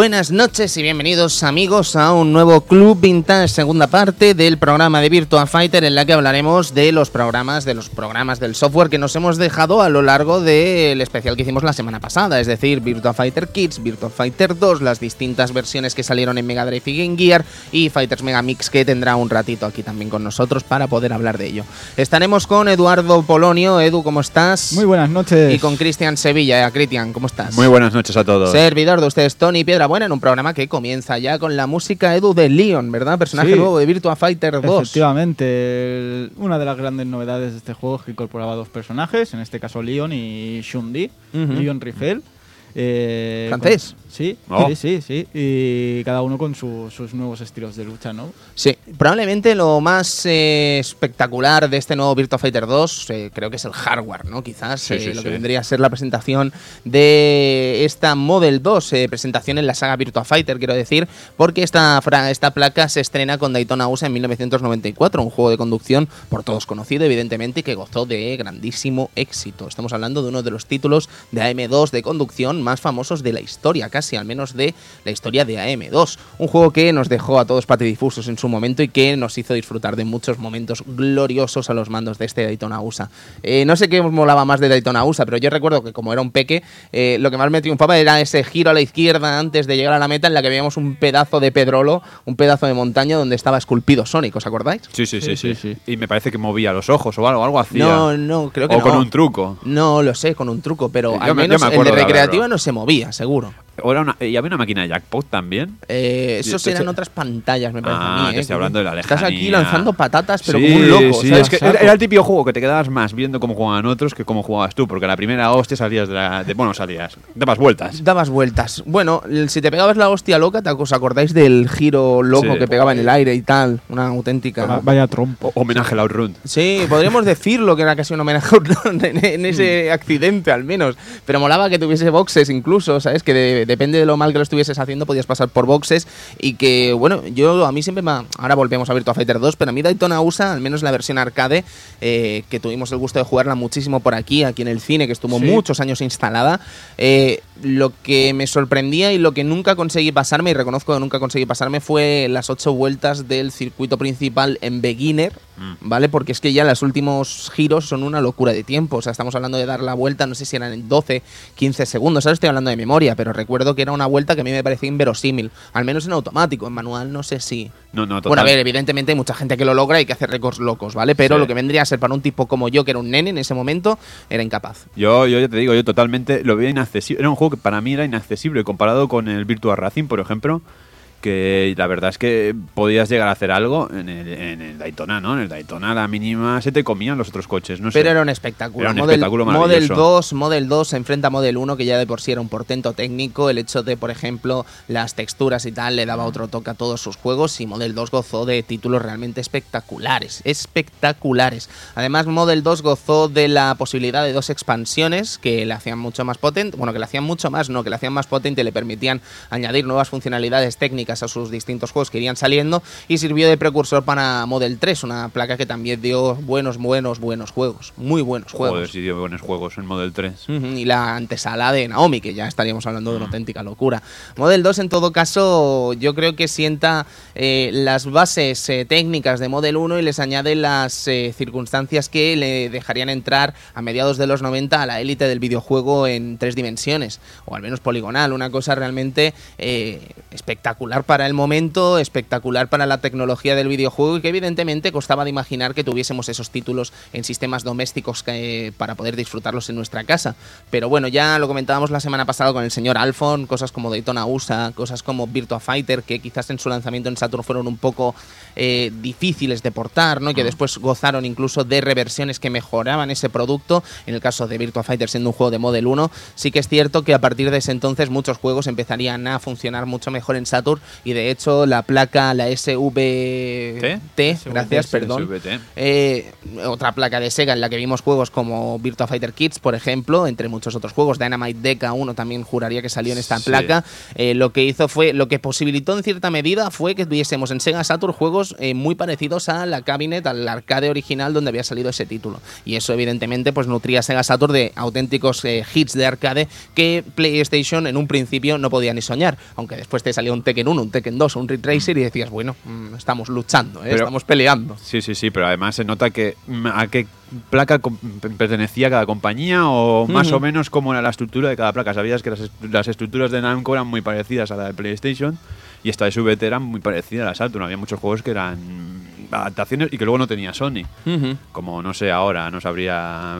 Buenas noches y bienvenidos amigos a un nuevo Club Vintage, segunda parte del programa de Virtua Fighter en la que hablaremos de los programas, de los programas del software que nos hemos dejado a lo largo del especial que hicimos la semana pasada, es decir, Virtua Fighter Kids, Virtua Fighter 2, las distintas versiones que salieron en Mega Drive y Game Gear y Fighters Mega Mix que tendrá un ratito aquí también con nosotros para poder hablar de ello. Estaremos con Eduardo Polonio, Edu, ¿cómo estás? Muy buenas noches. Y con Cristian Sevilla, eh, Cristian, ¿cómo estás? Muy buenas noches a todos. Servidor de ustedes, Tony Piedra Buena, en un programa que comienza ya con la música Edu de Leon, ¿verdad? Personaje Sí. nuevo de Virtua Fighter 2. Efectivamente, el- una de las grandes novedades de este juego es que incorporaba dos personajes, en este caso Leon y Shundi. Leon Riffel. eh, ¿Francés? Sí, Oh. sí, sí, sí. Y cada uno con su- sus nuevos estilos de lucha, ¿no? Sí, probablemente lo más eh, espectacular de este nuevo Virtua Fighter 2 eh, creo que es el hardware, ¿no? Quizás Sí, eh, sí, lo sí. que vendría a ser la presentación de esta Model 2, eh, presentación en la saga Virtua Fighter, quiero decir, porque esta, fra- esta placa se estrena con Daytona USA en 1994, un juego de conducción por todos conocido, evidentemente, y que gozó de grandísimo éxito. Estamos hablando de uno de los títulos de AM2 de conducción más famosos de la historia, casi al menos de la historia de AM2. Un juego que nos dejó a todos patidifusos en su momento y que nos hizo disfrutar de muchos momentos gloriosos a los mandos de este Daytona USA. Eh, no sé qué os molaba más de Daytona USA, pero yo recuerdo que como era un peque, eh, lo que más me triunfaba era ese giro a la izquierda antes de llegar a la meta en la que veíamos un pedazo de pedrolo, un pedazo de montaña donde estaba esculpido Sonic, ¿os acordáis? Sí, sí, sí, Sí, sí, sí, Y me parece que movía los ojos o algo, algo hacía. No, no, creo que o no. con un truco. No, lo sé, con un truco, pero yo al me- menos me el acuerdo de recreativa no se movía, seguro. O era una- y había una máquina de jackpot también. Eh, esos eran otras pantallas, me parece Ah, a mí. te ¿eh? estoy hablando de la Estás aquí lejanía. lanzando patatas, pero Sí, como un loco. sí, ¿sabes? es que era, era el típico juego que te quedabas más viendo cómo jugaban otros que cómo jugabas tú, porque a la primera hostia salías de la. de- bueno, salías. Dabas vueltas. Dabas vueltas. Bueno, si te pegabas la hostia loca, ¿te os acordáis del giro loco Sí. que pegaba en el aire y tal? Una auténtica. Va- Vaya trompo. O- homenaje al Outrun. Sí, podríamos decirlo que era casi un homenaje a Outrun en, en ese Mm. accidente al menos. Pero molaba que tuviese boxes incluso, ¿sabes? Que de- depende de lo mal que lo estuvieses haciendo, podías pasar por boxes. Y que, bueno, yo a mí siempre me... ha- Ahora volvemos a Virtua Fighter 2, pero a mí Daytona USA, al menos la versión arcade, eh, que tuvimos el gusto de jugarla muchísimo por aquí, aquí en el cine, que estuvo Sí. muchos años instalada, eh, lo que me sorprendía y lo que nunca conseguí pasarme, y reconozco que nunca conseguí pasarme, fue las ocho vueltas del circuito principal en Beginner, Mm. ¿vale? Porque es que ya los últimos giros son una locura de tiempo. O sea, estamos hablando de dar la vuelta, no sé si eran en 12, 15 segundos. Ahora estoy hablando de memoria, pero recuerdo que era una vuelta que a mí me parecía inverosímil. Al menos en automático, en manual, no sé si. No, no, total. Bueno, a ver, evidentemente hay mucha gente que lo logra y que hace récords locos, ¿vale? Pero Sí. lo que vendría a ser para un tipo como yo, que era un nene en ese momento, era incapaz. Yo, yo ya te digo, yo totalmente lo veía inaccesible. Era un juego que para mí era inaccesible comparado con el Virtua Racing, por ejemplo. Que la verdad es que podías llegar a hacer algo en el, en el Daytona, ¿no? En el Daytona a la mínima se te comían los otros coches, no sé. Pero era un espectáculo. Era un Model, espectáculo Model maravilloso. 2, Model 2 se enfrenta a Model 1, que ya de por sí era un portento técnico. El hecho de, por ejemplo, las texturas y tal le daba otro toque a todos sus juegos. Y Model 2 gozó de títulos realmente espectaculares. Espectaculares. Además, Model 2 gozó de la posibilidad de dos expansiones que le hacían mucho más potente. Bueno, que le hacían mucho más, no, que le hacían más potente y le permitían añadir nuevas funcionalidades técnicas a sus distintos juegos que irían saliendo. Y sirvió de precursor para Model 3, una placa que también dio buenos, buenos, buenos juegos. Muy buenos juegos. Joder, sí dio buenos juegos en Model 3. Ujú, Y la antesala de Naomi, que ya estaríamos hablando de una auténtica locura. Model 2, en todo caso, yo creo que sienta eh, las bases eh, técnicas de Model 1 y les añade las eh, circunstancias que le dejarían entrar a mediados de los 90 a la élite del videojuego en tres dimensiones, o al menos poligonal. Una cosa realmente eh, espectacular para el momento, espectacular para la tecnología del videojuego y que evidentemente costaba de imaginar que tuviésemos esos títulos en sistemas domésticos que, para poder disfrutarlos en nuestra casa. Pero bueno, ya lo comentábamos la semana pasada con el señor Alfon, cosas como Daytona USA, cosas como Virtua Fighter, que quizás en su lanzamiento en Saturn fueron un poco eh, difíciles de portar, ¿no? Y que después gozaron incluso de reversiones que mejoraban ese producto. En el caso de Virtua Fighter siendo un juego de Model 1, sí que es cierto que a partir de ese entonces muchos juegos empezarían a funcionar mucho mejor en Saturn y de hecho la placa, la SVT, gracias, perdón, SVT. eh, otra placa de Sega en la que vimos juegos como Virtua Fighter Kids, por ejemplo, entre muchos otros juegos, Dynamite Deca 1 también juraría que salió en esta Sí. placa, eh, lo que hizo fue, lo que posibilitó en cierta medida fue que tuviésemos en Sega Saturn juegos eh, muy parecidos a la cabinet, al arcade original donde había salido ese título. Y eso evidentemente pues nutría a Sega Saturn de auténticos hits de arcade que PlayStation en un principio no podía ni soñar, aunque después te salió un Tekken 1, un Tekken 2, un Ridge Racer y decías, bueno, mm, estamos luchando, ¿eh? Pero- estamos peleando. Sí, sí, sí, pero además se nota que mm, a qué placa pertenecía cada compañía o más o menos cómo era la estructura de cada placa. Sabías que las, est- las estructuras de Namco eran muy parecidas a la de PlayStation y esta de SVT era muy parecida a la Saturn. Había muchos juegos que eran adaptaciones y que luego no tenía Sony. Como no sé ahora, no sabría.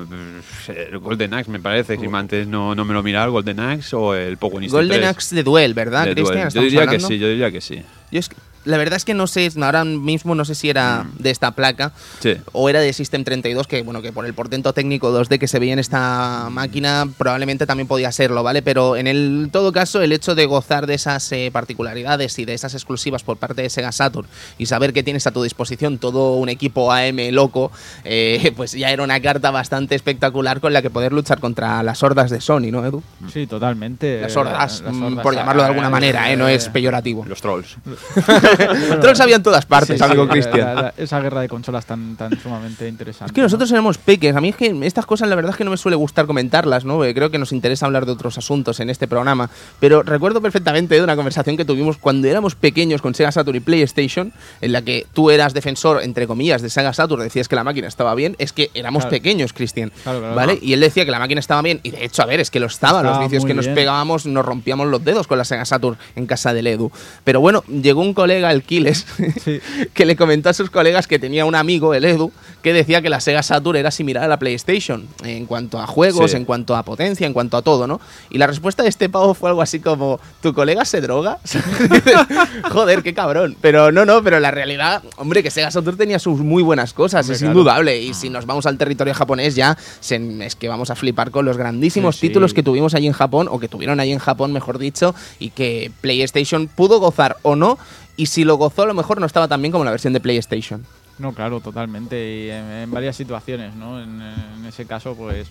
El Golden Axe, me parece. Si antes no, no me lo miraba, el Golden Axe o el Pokémon Golden 3 Axe de Duel, ¿verdad, Cristian? Yo ¿Estamos diría que sí, yo diría que sí. Yo es que- la verdad es que no sé, ahora mismo no sé si era de esta placa Sí. o era de System 32, que bueno, que por el portento técnico 2D que se veía en esta máquina probablemente también podía serlo, ¿vale? Pero en el todo caso, el hecho de gozar de esas eh, particularidades y de esas exclusivas por parte de Sega Saturn y saber que tienes a tu disposición todo un equipo AM loco, eh, pues ya era una carta bastante espectacular con la que poder luchar contra las hordas de Sony, ¿no, Edu? Sí, totalmente. Las hordas, las mm, hordas, por llamarlo de alguna manera, ¿eh? No es peyorativo. Los trolls. Trolls había en todas partes, sí, amigo sí, Cristian. la- la- esa guerra de consolas tan, tan sumamente interesante. Es que nosotros éramos peques. A mí es que estas cosas la verdad es que no me suele gustar comentarlas, ¿no? Porque creo que nos interesa hablar de otros asuntos en este programa. Pero recuerdo perfectamente de una conversación que tuvimos cuando éramos pequeños con Sega Saturn y PlayStation, en la que tú eras defensor, entre comillas, de Sega Saturn, decías que la máquina estaba bien. Es que éramos Claro. pequeños, Cristian. Claro, claro. ¿Vale? Y él decía que la máquina estaba bien. Y de hecho, a ver, es que lo estaba. Estaba Los vicios que nos bien. pegábamos, nos rompíamos los dedos con la Sega Saturn en casa del Edu. Pero bueno, llegó un colega, el Kiles, Sí. que le comentó a sus colegas que tenía un amigo, el Edu, que decía que la Sega Saturn era similar a la PlayStation en cuanto a juegos, Sí. en cuanto a potencia, en cuanto a todo, ¿no? Y la respuesta de este pavo fue algo así como, ¿tu colega se droga? Joder, qué cabrón. Pero no, no, pero la realidad, hombre, que Sega Saturn tenía sus muy buenas cosas, Hombre, es claro. indudable. Y si nos vamos al territorio japonés ya, se- es que vamos a flipar con los grandísimos sí. títulos que tuvimos allí en Japón, o que tuvieron allí en Japón, mejor dicho, y que PlayStation pudo gozar o no, y si lo gozó a lo mejor no estaba tan bien como la versión de PlayStation. No, claro, totalmente. Y en, varias situaciones, ¿no? En ese caso, pues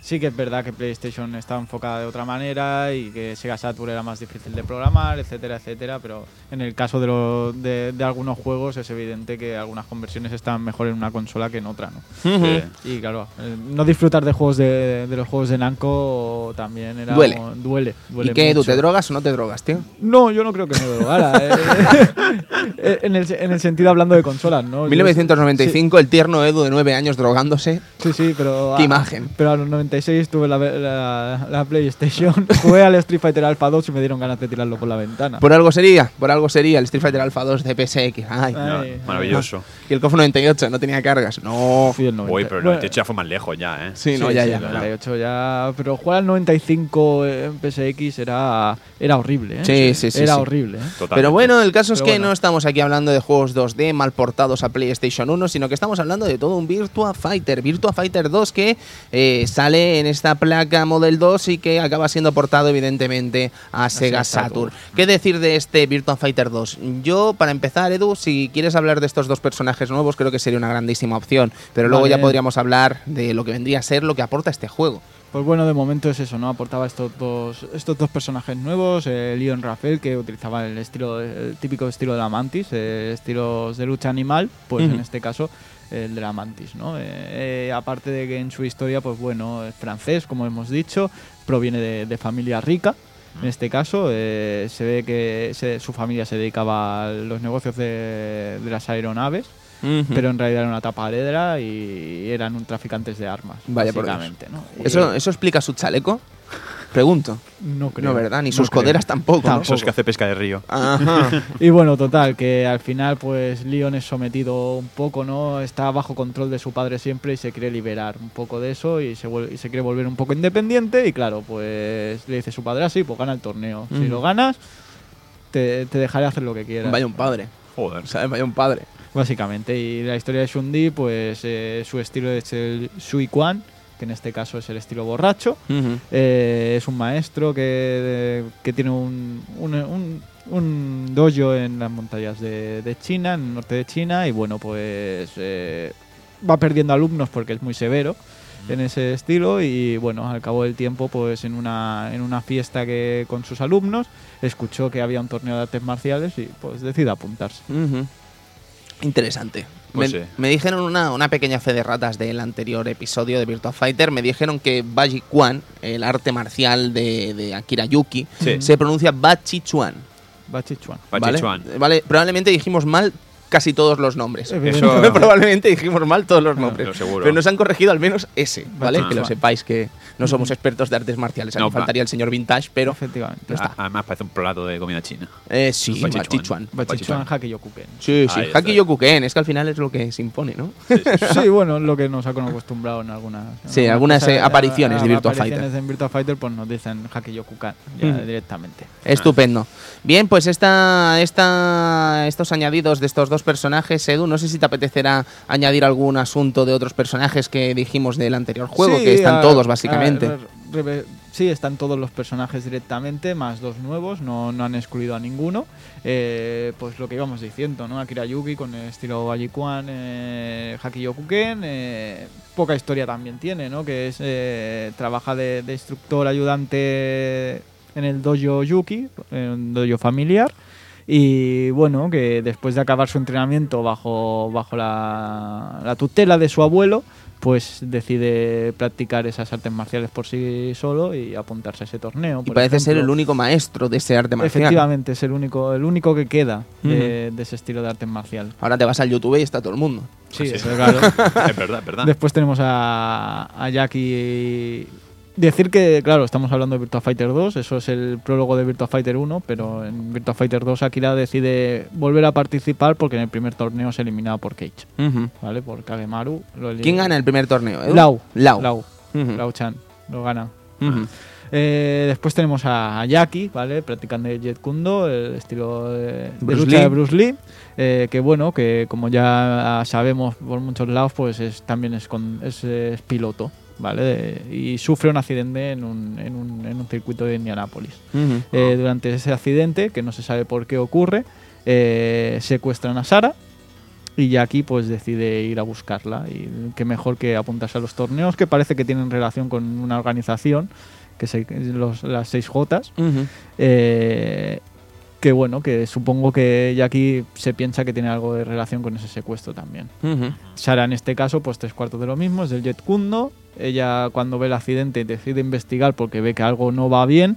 sí que es verdad que PlayStation estaba enfocada de otra manera y que Sega Saturn era más difícil de programar, etcétera, etcétera. Pero en el caso de, lo- de, de algunos juegos es evidente que algunas conversiones están mejor en una consola que en otra, ¿no? Sí. Y claro, eh, no disfrutar de juegos de, de los juegos de Namco también era Duele. duele, duele ¿Y qué, tú mucho. te drogas o no te drogas, tío? No, yo no creo que me drogara. eh. Eh, en, el, en el sentido hablando de consolas, ¿no? Yo- 1995, el tierno Edu de 9 años drogándose. Sí, sí, pero. Qué a- imagen. Pero a los 96 tuve la, la- la PlayStation, jugué al Street Fighter Alpha 2 y me dieron ganas de tirarlo por la ventana. Por algo sería, por algo sería el Street Fighter Alpha 2 de PSX. Ay. No, Ay, maravilloso. Y el KOF 98 no tenía cargas. No. Fui el 90. Uy, pero el Bueno, 98 ya fue más lejos ya, ¿eh? Sí, no, ya, sí, ya. el 98 ya. Pero jugar al 95 en PSX era, era horrible, ¿eh? Sí, sí, sí, Era sí. horrible, ¿eh? Totalmente. Pero bueno, el caso es Pero que bueno. no estamos aquí hablando de juegos 2D mal portados a PlayStation 1, sino que estamos hablando de todo un Virtua Fighter. Virtua Fighter 2 que eh, sale en esta placa Model 2 y que acaba siendo portado evidentemente a Sega Saturn. ¿Qué decir de este Virtua Fighter 2? Yo, para empezar, Edu, si quieres hablar de estos dos personajes nuevos, creo que sería una grandísima opción. Pero luego Vale. ya podríamos hablar de lo que vendría a ser lo que aporta este juego. Pues bueno, de momento es eso, ¿no? Aportaba estos dos, estos dos personajes nuevos, eh, Leon Rafael, que utilizaba el estilo, el típico estilo de la Mantis, eh, estilos de lucha animal, pues en este caso el de la Mantis, ¿no? Eh, eh, aparte de que en su historia, pues bueno, es francés, como hemos dicho, proviene de, de familia rica. En este caso, eh, se ve que se- su familia se dedicaba a los negocios de, de las aeronaves, pero en realidad era una tapadera y eran un traficantes de armas, Vaya por Dios. básicamente, ¿no? ¿Eso, ¿Eso explica su chaleco? Pregunto. no creo. No, ¿verdad? Ni No sus creo. coderas tampoco. ¿no? Eso es que hace pesca de río. Ajá. Y bueno, total, que al final pues Leon es sometido un poco, ¿no? Está bajo control de su padre siempre y se quiere liberar un poco de eso y se, y se quiere volver un poco independiente y claro, pues le dice su padre así, pues gana el torneo. Si lo ganas, te, te dejaré hacer lo que quieras. Vaya un padre. Joder. ¿Sabes? Vaya un padre. Básicamente. Y la historia de Shundi, pues eh, su estilo es el Shui Quan, que en este caso es el estilo borracho. Eh, es un maestro que, que tiene un, un, un- un dojo en las montañas de, de China, en el norte de China, y bueno, pues eh, va perdiendo alumnos porque es muy severo en ese estilo y bueno, al cabo del tiempo, pues en una, en una fiesta que con sus alumnos, escuchó que había un torneo de artes marciales y pues decide apuntarse. Interesante. Pues me, sí. me dijeron una, una pequeña fe de ratas del anterior episodio de Virtua Fighter. Me dijeron que Baji Quan, el arte marcial de, de Akira Yuki, Sí. se pronuncia Bachi Chuan. Bachichuan. Bachi ¿vale? Chuan. Vale, probablemente dijimos mal casi todos los nombres. Eso- probablemente dijimos mal todos los nombres. lo seguro. Pero nos han corregido al menos ese, ¿vale? Que lo sepáis que no somos expertos de artes marciales. Aquí No, faltaría el señor Vintage, pero Efectivamente. Ya está. A- Además parece un plato de comida china. eh, sí, Bachi Bachi Chuan. Chuan. Bachichuan Haki Yokuken. Sí, sí. Ahí está. Haki Yokuken, es que al final es lo que se impone, ¿no? Sí, bueno, lo que nos ha acostumbrado en algunas. Sí, algunas, eh, apariciones de Virtua apariciones Fighter. en Virtua Fighter, pues nos dicen Haki Yokukan ya Ujú. directamente. Estupendo. Bien, pues esta, esta, estos añadidos de estos dos personajes, Edu, no sé si te apetecerá añadir algún asunto de otros personajes que dijimos del anterior juego, Sí, que están a- todos básicamente. a- sí, están todos los personajes directamente, más dos nuevos, no, no han excluido a ninguno. Eh, pues lo que íbamos diciendo, ¿no? Akira Yuki con el estilo Bajikuan, eh, Haki Yokuken, eh, poca historia también tiene, ¿no? Que es, eh, trabaja de, de instructor ayudante en el dojo Yuki, en un dojo familiar. Y bueno, que después de acabar su entrenamiento bajo, bajo la, la tutela de su abuelo, pues decide practicar esas artes marciales por sí solo y apuntarse a ese torneo. y parece ser el único maestro de ese arte marcial. Efectivamente, es el único, el único que queda de, de ese estilo de arte marcial. Ahora te vas al YouTube y está todo el mundo. Sí, Sí. eso, claro. es verdad, es verdad. Después tenemos a, a Jackie. Decir que, claro, estamos hablando de Virtua Fighter 2, eso es el prólogo de Virtua Fighter 1, pero en Virtua Fighter 2 Akira decide volver a participar porque en el primer torneo es eliminado por Cage. ¿vale? Por Kagemaru. Lo ¿Quién gana el primer torneo? Edu? Lau. Lau. Lau. Lau Chan. Lo gana. Eh, después tenemos a, Jackie, ¿vale? Practicando el Jet Kundo, el estilo de, lucha Lee. de Bruce Lee. eh, que bueno, que como ya sabemos por muchos lados, pues es, también es, con- es, es piloto, ¿vale? De- y sufre un accidente en un, en un, en un circuito de Indianápolis. Eh, durante ese accidente, que no se sabe por qué ocurre, eh, secuestran a Sara y Jackie pues decide ir a buscarla y qué mejor que apuntarse a los torneos que parece que tienen relación con una organización que es el- los, las 6 Jotas eh, que bueno que supongo que Jackie se piensa que tiene algo de relación con ese secuestro también Ujú. Sara en este caso, pues tres cuartos de lo mismo, es del Jet Kundo. Ella cuando ve el accidente decide investigar porque ve que algo no va bien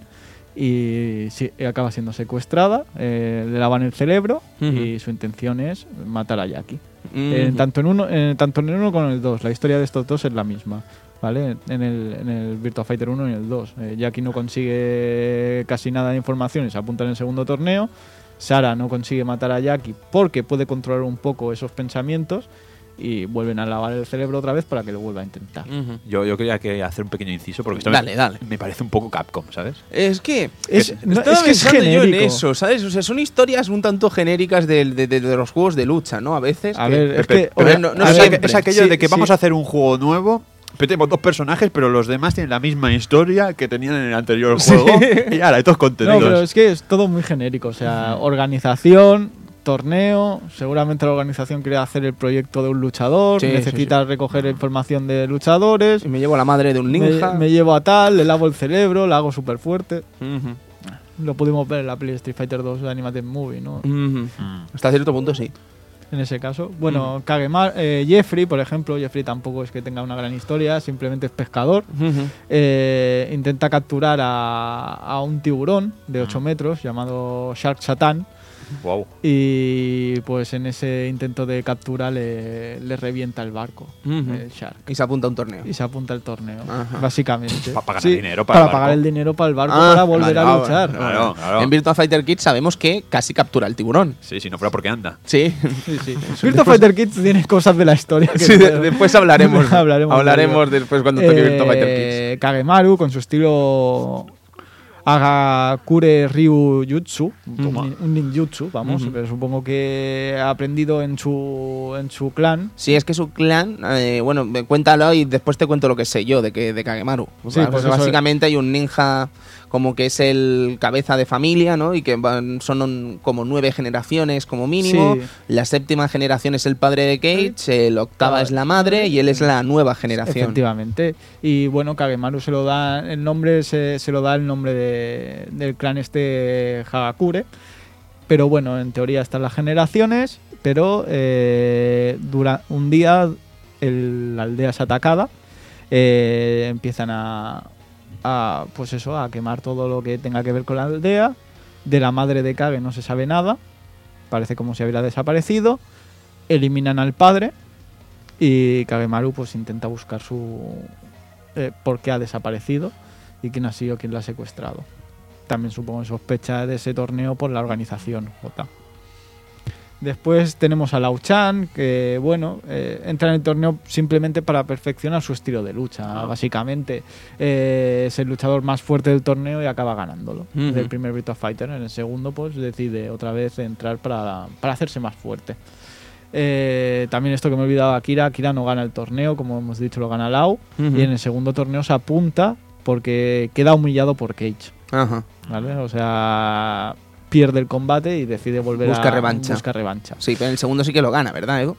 y sí, acaba siendo secuestrada, eh, le lavan el cerebro y su intención es matar a Jackie. Eh, tanto, en uno, eh, tanto en el 1 como en el 2, la historia de estos dos es la misma. ¿Vale? En el, en el Virtua Fighter 1 y en el 2. Eh, Jackie no consigue casi nada de información y se apunta en el segundo torneo. Sara no consigue matar a Jackie porque puede controlar un poco esos pensamientos y vuelven a lavar el cerebro otra vez para que lo vuelva a intentar. Yo, yo quería que hacer un pequeño inciso porque esto Dale, me, dale. me parece un poco Capcom, ¿sabes? Es que Es, no, Estaba es que es pensando yo en genérico. eso, ¿sabes? O sea, son historias un tanto genéricas del- de, de- de los juegos de lucha, ¿no? A veces. A que- ver, es Pero- que. pero oye, no- no a es, ver, siempre. es aquello sí, de que sí. vamos a hacer un juego nuevo, metemos dos personajes, pero los demás tienen la misma historia que tenían en el anterior Sí. juego. Y ahora, estos No, contenidos. pero es que es todo muy genérico. O sea, organización, torneo. Seguramente la organización quiere hacer el proyecto de un luchador. Sí, sí, necesita recoger información de luchadores. Y me llevo la madre de un ninja. me llevo a tal, le lavo el cerebro, la hago súper fuerte. Lo pudimos ver en la peli de Street Fighter 2 de Animated Movie, ¿no? Mm. Hasta cierto punto sí. En ese caso. Bueno, Kagemar, eh, Jeffrey, por ejemplo, Jeffrey tampoco es que tenga una gran historia, simplemente es pescador. Eh, intenta capturar a, a un tiburón de 8 Mm. metros llamado Shark Satan. Wow. Y pues en ese intento de captura le, le revienta el barco, el Shark. Y se apunta a un torneo. Y se apunta al torneo, Ajá. básicamente. Pa- para ganar Sí, dinero para el pagar el dinero para el barco Ah, para volver a luchar. Claro, claro. En Virtua Fighter Kids sabemos que casi captura el tiburón. Sí, si no fuera porque anda. Sí. Sí, sí. Virtua Fighter Kids tiene cosas de la historia que Sí, de- después hablaremos. Hablaremos hablaremos después cuando toque Virtua Fighter Kids. Eh, Kagemaru con su estilo Agakure Ryu Jutsu, un, nin- un ninjutsu, vamos, pero supongo que ha aprendido en su, en su clan. Sí, es que su clan, eh, bueno, me- cuéntalo y después te cuento lo que sé yo de que de Kagemaru. Sí, Pues pues básicamente hay un ninja como que es el cabeza de familia, ¿no? Y que van- son como nueve generaciones como mínimo. Sí. La séptima generación es el padre de Cage, el octava es la madre y él es la nueva generación. Efectivamente. Y bueno, Kagemaru se lo da, el nombre se, se lo da el nombre de- del clan este Hagakure. Pero bueno, en teoría están las generaciones, pero eh, dura un día el- la aldea es atacada, eh, empiezan a, a, pues eso, a quemar todo lo que tenga que ver con la aldea. De la madre de Kage no se sabe nada, parece como si hubiera desaparecido. Eliminan al padre y Kagemaru pues intenta buscar su eh, por qué ha desaparecido y quién ha sido quien la ha secuestrado. También supongo sospecha de ese torneo por la organización J. Después tenemos a Lao Chan, que bueno, eh, entra en el torneo simplemente para perfeccionar su estilo de lucha. Ah. Básicamente eh, es el luchador más fuerte del torneo y acaba ganándolo. Ujú. Del primer Virtua Fighter. En el segundo, pues decide otra vez entrar para, para hacerse más fuerte. Eh, también esto que me he olvidado, Akira. Akira no gana el torneo, como hemos dicho, lo gana Lau. Ujú. Y en el segundo torneo se apunta porque queda humillado por Cage. Ajá. ¿vale? O sea, pierde el combate y decide volver Busca a revancha. busca revancha. Sí, pero en el segundo sí que lo gana, ¿verdad, Edu?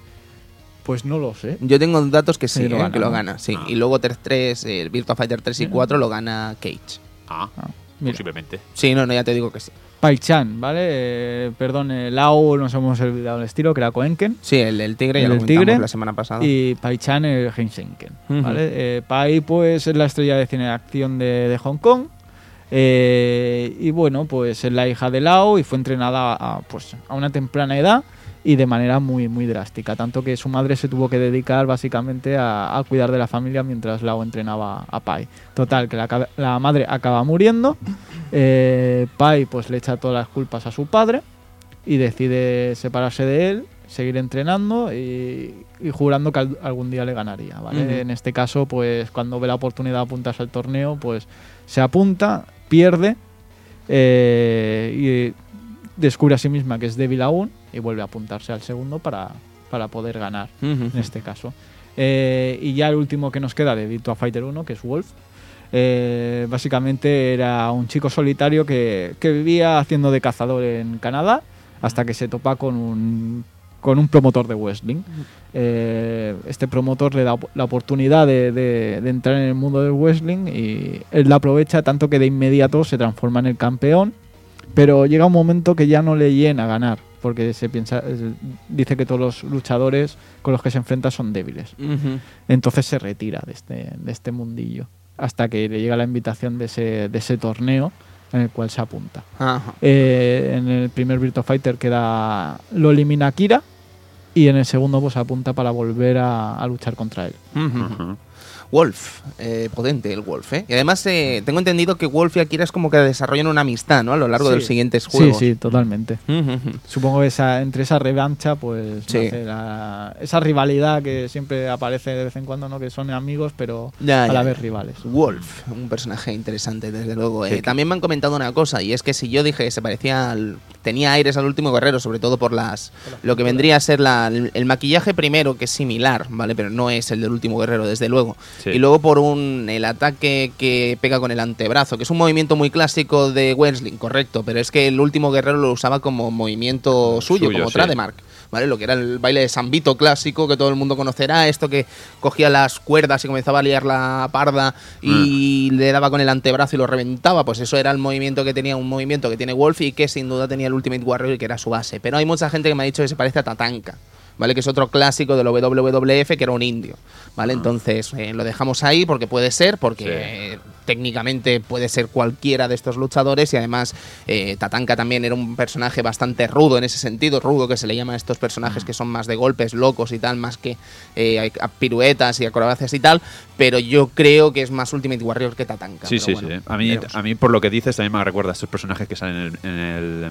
Pues no lo sé. Yo tengo datos que sí, Sí, lo eh, gana, que lo ¿no? gana, sí. Ah. Y luego 3-3, el Virtua Fighter 3 y 4 lo gana Cage. Ah, Ah, posiblemente. Sí, no, no, ya te digo que sí. Pai Chan, ¿vale? Eh, perdón, Lau nos hemos olvidado el estilo, que era Koenken. Sí, el, el tigre ya El lo del tigre la semana pasada. Y Pai Chan el Henshinken. ¿vale? Eh, Pai pues es la estrella de cine de acción de, de Hong Kong. Eh, y bueno, pues es la hija de Lau y fue entrenada a, pues, a una temprana edad y de manera muy, muy drástica. Tanto que su madre se tuvo que dedicar básicamente a, a cuidar de la familia mientras Lau entrenaba a Pai. Total, que la, la madre acaba muriendo. Eh, Pai pues le echa todas las culpas a su padre y decide separarse de él, seguir entrenando y, y jurando que al- algún día le ganaría. ¿vale? Ujú. En este caso, pues cuando ve la oportunidad de apuntarse al torneo, pues se apunta, pierde eh, y descubre a sí misma que es débil aún y vuelve a apuntarse al segundo para, para poder ganar en este caso. Eh, y ya el último que nos queda de Virtua Fighter 1, que es Wolf. eh, básicamente era un chico solitario que, que vivía haciendo de cazador en Canadá hasta que se topa con un, con un promotor de wrestling. Eh, este promotor le da la oportunidad de, de- de entrar en el mundo del wrestling y él la aprovecha tanto que de inmediato se transforma en el campeón. Pero llega un momento que ya no le llena ganar, porque se piensa, dice que todos los luchadores con los que se enfrenta son débiles. Entonces se retira de este, de este mundillo, hasta que le llega la invitación de ese, de ese torneo en el cual se apunta. Eh, en el primer Virtua Fighter queda, lo elimina Kira y en el segundo pues apunta para volver a, a luchar contra él. Wolf, eh, potente el Wolf, ¿eh? Y además eh, tengo entendido que Wolf y Akira es como que desarrollan una amistad, ¿no? A lo largo Sí. de los siguientes Sí, juegos. sí, totalmente. Ujú, ujú. Supongo que esa, entre esa revancha, pues Sí. la- esa rivalidad que siempre aparece de vez en cuando, ¿no? Que son amigos, pero Ya, a ya, la vez rivales. Wolf, un personaje interesante, desde luego. eh. Sí. También me han comentado una cosa, y es que si yo dije que se parecía al. tenía aires al último guerrero, sobre todo por las. lo que vendría a ser la- el, el maquillaje primero, que es similar, ¿vale? Pero no es el del último guerrero, desde luego. Sí. Y luego por un. el ataque que pega con el antebrazo, que es un movimiento muy clásico de Wrestling, correcto, pero es que el último guerrero lo usaba como movimiento suyo, Suyo, como sí. trademark. ¿Vale? Lo que era el baile de Sambito clásico que todo el mundo conocerá, esto que cogía las cuerdas y comenzaba a liar la parda y Mm. le daba con el antebrazo y lo reventaba, pues eso era el movimiento que tenía, un movimiento que tiene Wolf y que sin duda tenía el Ultimate Warrior y que era su base. Pero hay mucha gente que me ha dicho que se parece a Tatanka. ¿Vale? Que es otro clásico de la WWF que era un indio. ¿Vale? Ah. Entonces eh, lo dejamos ahí porque puede ser, porque Sí. eh, técnicamente puede ser cualquiera de estos luchadores y además eh, Tatanka también era un personaje bastante rudo en ese sentido, rudo que se le llama a estos personajes que son más de golpes locos y tal, más que eh, a piruetas y acrobacias y tal, pero yo creo que es más Ultimate Warrior que Tatanka. Sí, sí, bueno, sí. A mí, veremos. a mí, por lo que dices, también me recuerda a estos personajes que salen en el, en el,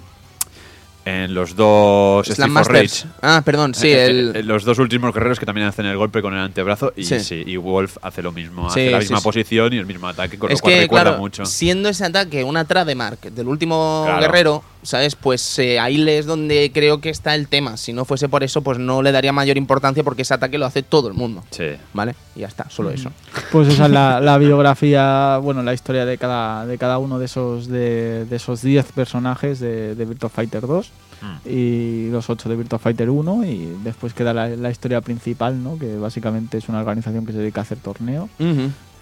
en los dos Slam. Rage. Ah, perdón, sí, Eh, el... eh, los dos últimos guerreros que también hacen el golpe con el antebrazo y Sí. sí, y Wolf hace lo mismo, Sí, hace la misma sí. posición y el mismo ataque, con es lo cual que, recuerda claro, mucho. siendo ese ataque una trademark del último Claro. guerrero, ¿sabes? Pues eh, ahí es donde creo que está el tema. Si no fuese por eso, pues no le daría mayor importancia porque ese ataque lo hace todo el mundo. Sí. ¿Vale? Y ya está, solo eso. Pues esa es la, la biografía, bueno, la historia de cada, de cada uno de esos de, de esos 10 personajes de, de Virtua Fighter 2 Mm. y los 8 de Virtua Fighter 1 y después queda la, la historia principal, ¿no? Que básicamente es una organización que se dedica a hacer.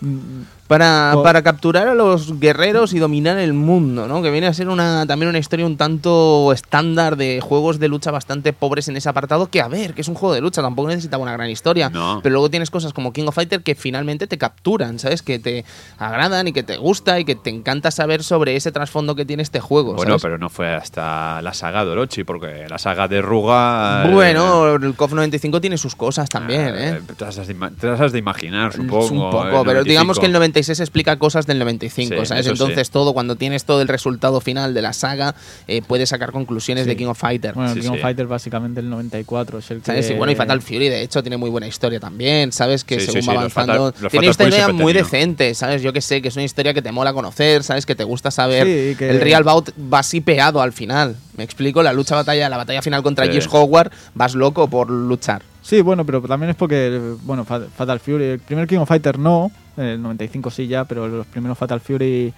Mm, Para, para capturar a los guerreros y dominar el mundo, ¿no? Que viene a ser una, también una historia un tanto estándar de juegos de lucha bastante pobres en ese apartado, que a ver, que es un juego de lucha, tampoco necesitaba una gran historia. No. Pero luego tienes cosas como King of Fighter que finalmente te capturan, ¿sabes? Que te agradan y que te gusta y que te encanta saber sobre ese trasfondo que tiene este juego. Bueno, ¿sabes? pero no fue hasta la saga de Orochi, porque la saga de Ruga. eh, Bueno, el KOF 95 tiene sus cosas también, ¿eh? Te las has de, te has de imaginar, supongo. Es un poco, el pero digamos 95. que el 96 explica cosas del 95, Sí, ¿sabes? sí. Entonces todo, cuando tienes todo el resultado final de la saga, eh, puedes sacar conclusiones Sí. de King of Fighter. Bueno, Sí, King of sí. Fighter básicamente el 94 es el que... ¿Sabes? Y bueno, y Fatal Fury, de hecho, tiene muy buena historia también, ¿sabes? Que según sí, va avanzando. Fatal- tiene una Fatal historia muy decente, ¿sabes? Yo que sé, que es una historia que te mola conocer, ¿sabes? Que te gusta saber. Sí, que- El Real Bout va sipeado al final. Me explico, la lucha batalla, la batalla final contra Sí. Gears Howard, vas loco por luchar. Sí, bueno, pero también es porque, bueno, Fa- Fatal Fury, el primer King of Fighter no, el 95 sí ya, pero los primeros Fatal Fury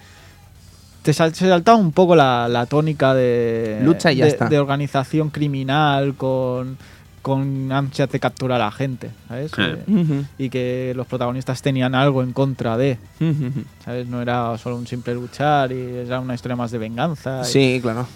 te sal- se saltaba un poco la, la tónica de Lucha y ya de, está. de organización criminal con, con ansias de capturar a la gente, ¿sabes? Eh. Eh, y que los protagonistas tenían algo en contra de, ¿sabes? No era solo un simple luchar y era una historia más de venganza. y- Sí, claro.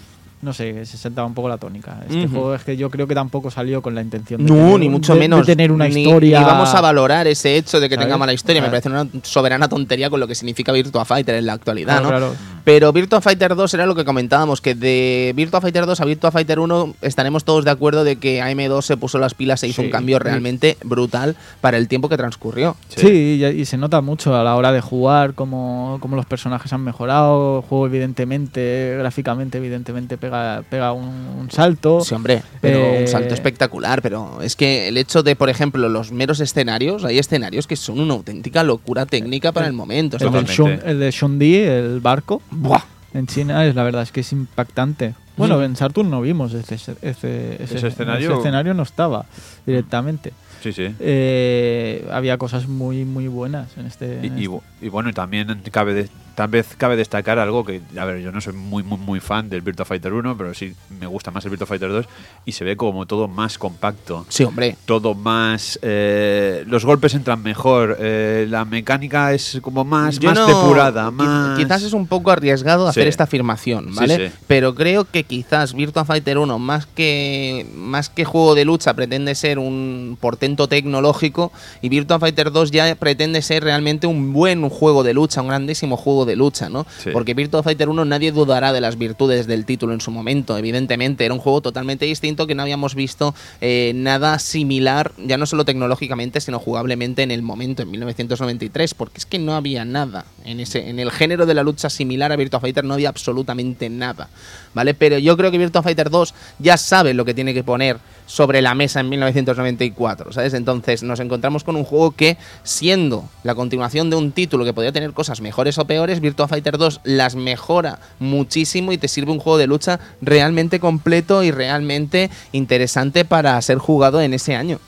No sé, se saltaba un poco la tónica. Este juego es que yo creo que tampoco salió con la intención de, No, tener, ni mucho de- de menos. tener una Ni- historia. Ni vamos a valorar ese hecho de que tenga mala historia. Me parece una soberana tontería con lo que significa Virtua Fighter en la actualidad, Claro, ¿no? claro. Pero Virtua Fighter 2 era lo que comentábamos, que de Virtua Fighter 2 a Virtua Fighter 1 estaremos todos de acuerdo de que AM2 se puso las pilas, se hizo Sí. un cambio realmente brutal para el tiempo que transcurrió. Sí, y, y se nota mucho a la hora de jugar cómo, cómo los personajes han mejorado. El juego, evidentemente, gráficamente, evidentemente, pega, pega un, un salto. Sí, hombre, pero Eh, un salto espectacular. Pero es que el hecho de, por ejemplo, los meros escenarios, hay escenarios que son una auténtica locura técnica para el momento. el, Totalmente. Shun- el de Shundi, el barco, Buah. en China, es la verdad es que es impactante. Bueno, en Saturn no vimos ese, ese, ese- Ese escenario- ese escenario no estaba directamente. Sí, sí. Eh, había cosas muy muy buenas en este. Y, en y este- y bueno, también cabe de- tal vez cabe destacar algo que, a ver, yo no soy muy, muy, muy fan del Virtua Fighter 1, pero sí me gusta más el Virtua Fighter 2 y se ve como todo más compacto. Sí, hombre. Todo más. eh, los golpes entran mejor. eh, la mecánica es como más, Yo más no- depurada. Más... Quizás es un poco arriesgado hacer esta afirmación, Sí, ¿vale? sí. Pero creo que quizás Virtua Fighter 1, más que, más que juego de lucha, pretende ser un portento tecnológico y Virtua Fighter 2 ya pretende ser realmente un buen juego de lucha, un grandísimo juego de lucha, ¿no? Sí. Porque Virtua Fighter 1 nadie dudará de las virtudes del título en su momento, evidentemente. Era un juego totalmente distinto que no habíamos visto eh, nada similar, ya no solo tecnológicamente, sino jugablemente en el momento, en 1993, porque es que no había nada en, ese, en el género de la lucha similar a Virtua Fighter, no había absolutamente nada, ¿vale? Pero yo creo que Virtua Fighter 2 ya sabe lo que tiene que poner sobre la mesa en 1994, ¿sabes? Entonces nos encontramos con un juego que, siendo la continuación de un título que podía tener cosas mejores o peores, Virtua Fighter 2 las mejora muchísimo y te sirve un juego de lucha realmente completo y realmente interesante para ser jugado en ese año.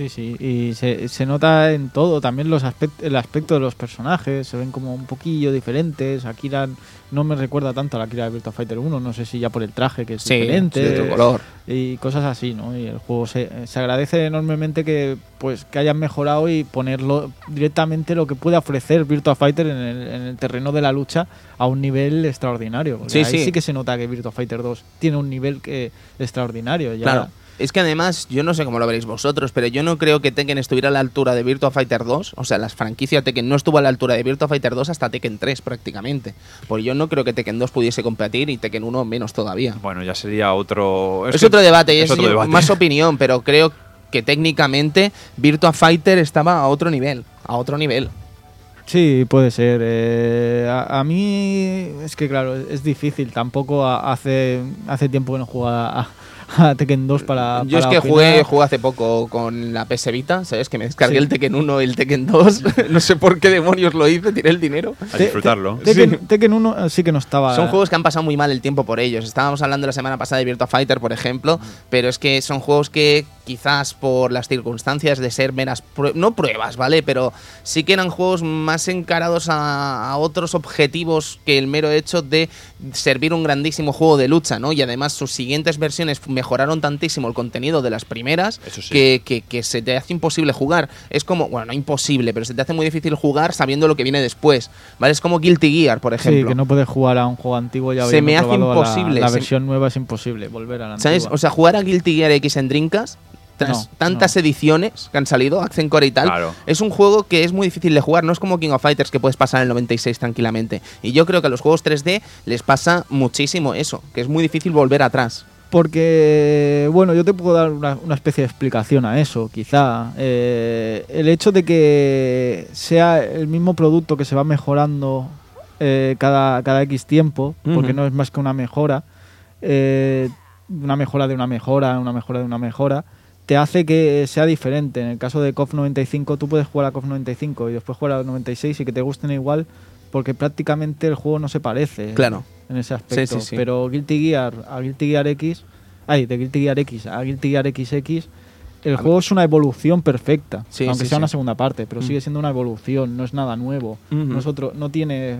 Sí, sí, y se, se nota en todo, también los aspect- el aspecto de los personajes, se ven como un poquillo diferentes. Akira no me recuerda tanto a la Akira de Virtua Fighter 1, no sé si ya por el traje que es diferente. de otro color. y cosas así, ¿no? Y el juego se, se agradece enormemente que pues que hayan mejorado y ponerlo directamente lo que puede ofrecer Virtua Fighter en el, en el terreno de la lucha a un nivel extraordinario. Sí, ahí sí. sí que se nota que Virtua Fighter 2 tiene un nivel que extraordinario. Ya. Claro. Es que además, yo no sé cómo lo veréis vosotros, pero yo no creo que Tekken estuviera a la altura de Virtua Fighter 2. O sea, la franquicia Tekken no estuvo a la altura de Virtua Fighter 2 hasta Tekken 3 prácticamente. Porque yo no creo que Tekken 2 pudiese competir y Tekken 1 menos todavía. Bueno, ya sería otro. Es, que- otro debate, y es, otro debate. más opinión, pero creo que técnicamente Virtua Fighter estaba a otro nivel. A otro nivel. Sí, puede ser. Eh, a, a mí es que, claro, es difícil. Tampoco hace, hace tiempo que no jugaba a, a Tekken 2 para. Yo es que jugué, opinar. jugué hace poco con la PS Vita, ¿sabes? Que me descargué Sí. el Tekken 1 y el Tekken 2. no sé por qué demonios lo hice, tiré el dinero. A disfrutarlo. Te- Tekken, Tekken 1 sí que no estaba. Son juegos que han pasado muy mal el tiempo por ellos. Estábamos hablando la semana pasada de Virtua Fighter, por ejemplo, pero es que son juegos que quizás por las circunstancias de ser meras prue- no pruebas, ¿vale? Pero sí que eran juegos más encarados a, a otros objetivos que el mero hecho de servir un grandísimo juego de lucha, ¿no? Y además sus siguientes versiones mejoraron tantísimo el contenido de las primeras Eso sí. que, que- que se te hace imposible jugar. Es como, bueno, no imposible, pero se te hace muy difícil jugar sabiendo lo que viene después, ¿vale? Es como Guilty Gear, por ejemplo. Sí, que no puedes jugar a un juego antiguo ya Se me hace la- imposible, La, se- versión nueva es imposible, volver a la ¿Sabes? antigua. O sea, jugar a Guilty Gear X en Drinkas, tras No, tantas no. ediciones que han salido, Accent Core y tal, Claro. es un juego que es muy difícil de jugar. No es como King of Fighters que puedes pasar en el 96 tranquilamente. Y yo creo que a los juegos 3D les pasa muchísimo eso, que es muy difícil volver atrás. Porque, bueno, yo te puedo dar una, una especie de explicación a eso, quizá. Eh, el hecho de que sea el mismo producto que se va mejorando eh, cada, cada X tiempo, porque no es más que una mejora, eh, una mejora de una mejora, una mejora de una mejora, te hace que sea diferente. En el caso de KOF 95, tú puedes jugar a KOF 95 y después jugar a 96 y que te gusten igual, porque prácticamente el juego no se parece Claro. en ese aspecto. sí, sí. Pero Guilty Gear a Guilty Gear X, ay, de Guilty Gear X a Guilty Gear XX, el A juego es una evolución perfecta, Sí, aunque sea una segunda parte, pero Mm. sigue siendo una evolución, no es nada nuevo, Ujú. no es otro, no tiene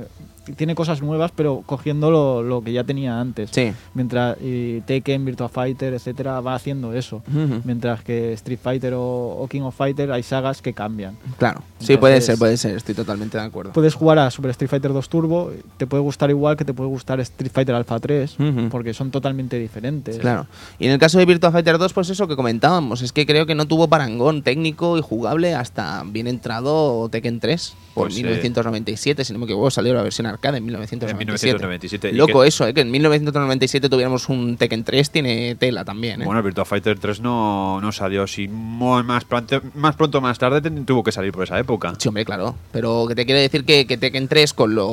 tiene cosas nuevas, pero cogiendo lo, lo que ya tenía antes. Sí. Mientras y Tekken, Virtua Fighter, etcétera, va haciendo eso. Mientras que Street Fighter o, o King of Fighter hay sagas que cambian. Claro. Sí, puede ser, puede ser. Estoy totalmente de acuerdo. Puedes jugar a Super Street Fighter 2 Turbo, te puede gustar igual que te puede gustar Street Fighter Alpha 3, Ujú. porque son totalmente diferentes. Claro. Y en el caso de Virtua Fighter 2, pues eso que comentábamos, es que creo que no tuvo parangón técnico y jugable hasta bien entrado Tekken 3 por Pues sí. 1997, si no me equivoco, salió la versión arcade en 1997. En 1997. Y Loco que- eso, ¿eh? que en 1997 tuviéramos un Tekken 3 tiene tela también. ¿eh? Bueno, Virtua Fighter 3 no, no salió así muy más, pronto, más pronto o más tarde tuvo que salir por esa época. Sí, hombre, claro. Pero que te quiere decir que, que Tekken 3, con lo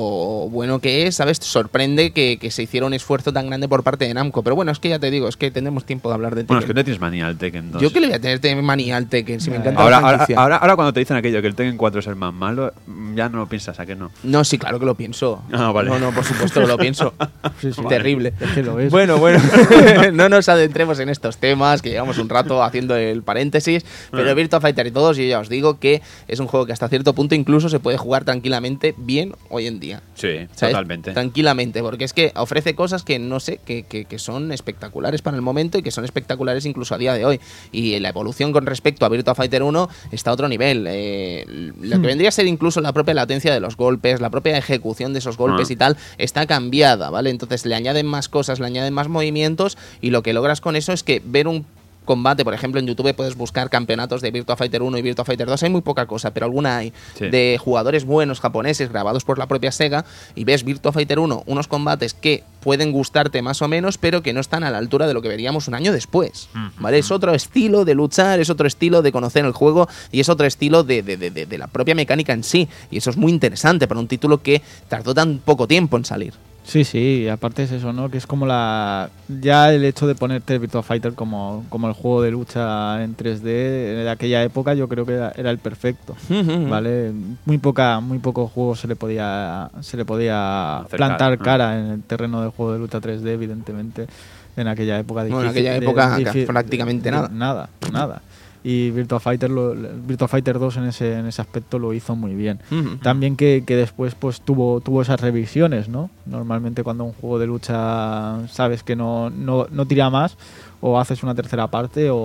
bueno que es, ¿sabes? Sorprende que, que se hiciera un esfuerzo tan grande por parte de Namco. Pero bueno, es que ya te digo, es que tendremos tiempo de hablar de Bueno, es que Tekken. no tienes manía al Tekken 2. Yo que le voy a tener manía al Tekken, si me encanta ahora, la ahora, franquicia. ahora, ahora cuando te dicen aquello que el Tekken 4 es el más malo, ya no lo piensas, ¿a que no? No, sí, claro que lo pienso. Ah, vale. No, no, por supuesto lo pienso. Sí, sí. Terrible. Es que lo es. Bueno, bueno, no nos adentremos en estos temas, que llevamos un rato haciendo el paréntesis, pero Virtua Fighter y todos, yo ya os digo que es un juego que hasta cierto punto incluso se puede jugar tranquilamente bien hoy en día. Sí, ¿sabes? totalmente. Tranquilamente, porque es que ofrece cosas que no sé, que, que- que son espectaculares para el momento y que son espectaculares incluso a día de hoy. Y la evolución con respecto a Virtua Fighter 1 está a otro nivel. Eh, lo que Hmm. vendría a ser incluso la propia latencia de los golpes, la propia ejecución de esos golpes y tal, está cambiada, ¿vale? Entonces le añaden más cosas, le añaden más movimientos y lo que logras con eso es que ver un combate, por ejemplo, en YouTube puedes buscar campeonatos de Virtua Fighter 1 y Virtua Fighter 2, hay muy poca cosa, pero alguna hay, Sí. de jugadores buenos japoneses grabados por la propia Sega y ves Virtua Fighter 1, unos combates que pueden gustarte más o menos, pero que no están a la altura de lo que veríamos un año después, ¿vale? Es otro estilo de luchar, es otro estilo de conocer el juego y es otro estilo de, de- de- de- de la propia mecánica en sí, y eso es muy interesante para un título que tardó tan poco tiempo en salir. Sí, sí, y aparte es eso, ¿no? Que es como la. Ya el hecho de ponerte Virtua Fighter como, como el juego de lucha en 3D de aquella época, yo creo que era, era el perfecto. ¿Vale? Muy poca, muy poco juego se le podía se le podía Acercar, plantar cara en el terreno del juego de lucha 3D, evidentemente, en aquella época. Bueno, en difícil- aquella de- época difí- prácticamente de- nada. Nada, nada. Y Virtua Fighter, lo, Virtua Fighter 2 en ese, en ese aspecto lo hizo muy bien. También que, que después pues tuvo, tuvo esas revisiones, ¿no? Normalmente cuando un juego de lucha sabes que no, no, no tira más, o haces una tercera parte o,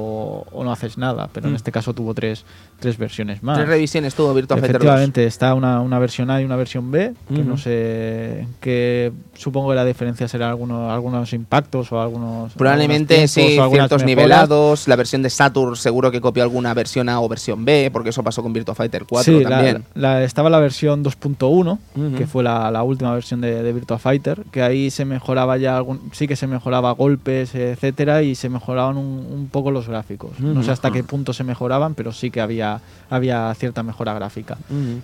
o no haces nada. Pero en Mm. este caso tuvo tres, tres versiones más. Tres revisiones tuvo Virtua Fighter 2. Efectivamente, está una, una versión A y una versión B, que no sé, que supongo que la diferencia será algunos, algunos impactos o algunos... Probablemente algunos sí, ciertos nivelados. La versión de Saturn seguro que copió alguna versión A o versión B, porque eso pasó con Virtua Fighter 4 Sí, la- también. la- estaba la versión 2.1, Ujú. que fue la, la última versión de, de Virtua Fighter, que ahí se mejoraba ya algún, sí que se mejoraba golpes, etcétera, y se mejoraban un, un poco los gráficos. No sé hasta qué punto se mejoraban, pero sí que había, había cierta mejora gráfica.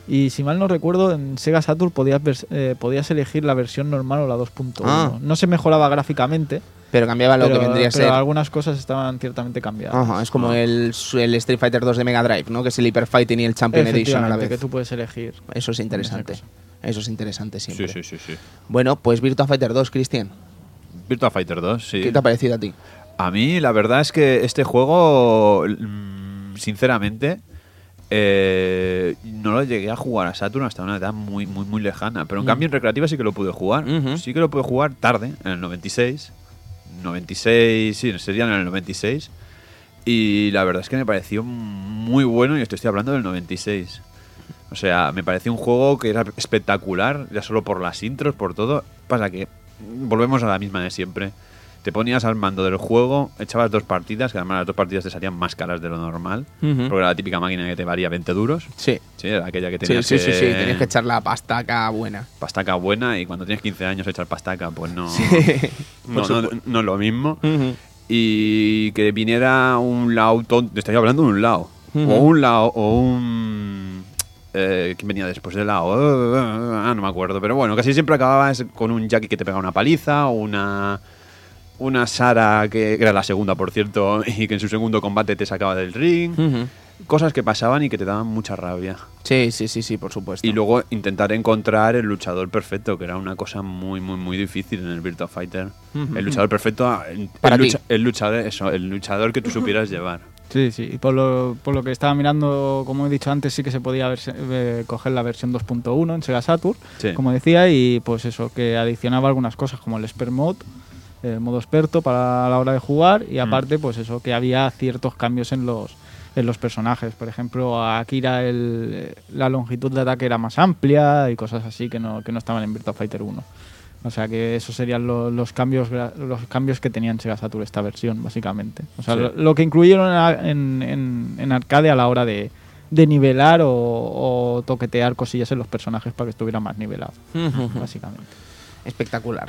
Y si mal no recuerdo, en Sega Saturn podías, eh, podías elegir la versión normal o la 2.1. Ah. No se mejoraba gráficamente, Pero cambiaba lo pero, que vendría a pero ser. algunas cosas estaban ciertamente cambiadas. Ajá, es como el, el Street Fighter 2 de Mega Drive, ¿no? Que es el Hyper Fighting y el Champion Edition a la vez. que tú puedes elegir. Eso es interesante. Eso es interesante siempre. Sí, sí, sí, sí. Bueno, pues Virtua Fighter 2, Cristian. Virtua Fighter 2, sí. ¿Qué te ha parecido a ti? A mí la verdad es que este juego, mm, sinceramente, eh, no lo llegué a jugar a Saturn hasta una edad muy, muy, muy lejana. Pero en cambio en recreativa sí que lo pude jugar. Sí que lo pude jugar tarde, en el 96. 96, sí, sería en el 96. Y la verdad es que me pareció muy bueno y esto estoy hablando del 96. O sea, me pareció un juego que era espectacular, ya solo por las intros, por todo. Pasa que volvemos a la misma de siempre. Te ponías al mando del juego, echabas dos partidas, que además las dos partidas te salían más caras de lo normal, porque era la típica máquina que te valía 20 duros. Sí. Sí, era aquella que Sí, tenías sí, sí, que... sí, tenías que echar la pasta acá buena. Pastaca buena y cuando tienes 15 años echar pastaca, pues no, no, no, supuesto. no es lo mismo. Y que viniera un lao tonto, te estoy hablando de un lao, o un lao, o un... Eh, ¿Quién venía después del lao? Ah, no me acuerdo, pero bueno, casi siempre acababas con un Jackie que te pegaba una paliza, o una... Una Sara que era la segunda, por cierto, y que en su segundo combate te sacaba del ring. Cosas que pasaban y que te daban mucha rabia. Sí, sí, sí, sí, por supuesto. Y luego intentar encontrar el luchador perfecto, que era una cosa muy, muy, muy difícil en el Virtua Fighter. El luchador perfecto, el, Para el ti. lucha- el luchador, eso, el luchador que tú supieras llevar. Sí, sí. Y por lo, por lo que estaba mirando, como he dicho antes, sí que se podía verse- eh, coger la versión 2.1 en Sega Saturn, Sí. como decía, y pues eso, que adicionaba algunas cosas como el Expert Mode, el modo experto para la hora de jugar, y aparte, pues eso, que había ciertos cambios en los en los personajes. Por ejemplo, a Akira el- la longitud de ataque era más amplia y cosas así que no, que no estaban en Virtua Fighter 1. O sea que esos serían lo- los cambios los cambios que tenía en Sega Saturn esta versión, básicamente. O sea, Sí. lo, lo que incluyeron en, en- arcade a la hora de, de nivelar o, o toquetear cosillas en los personajes para que estuvieran más nivelados, básicamente. Espectacular.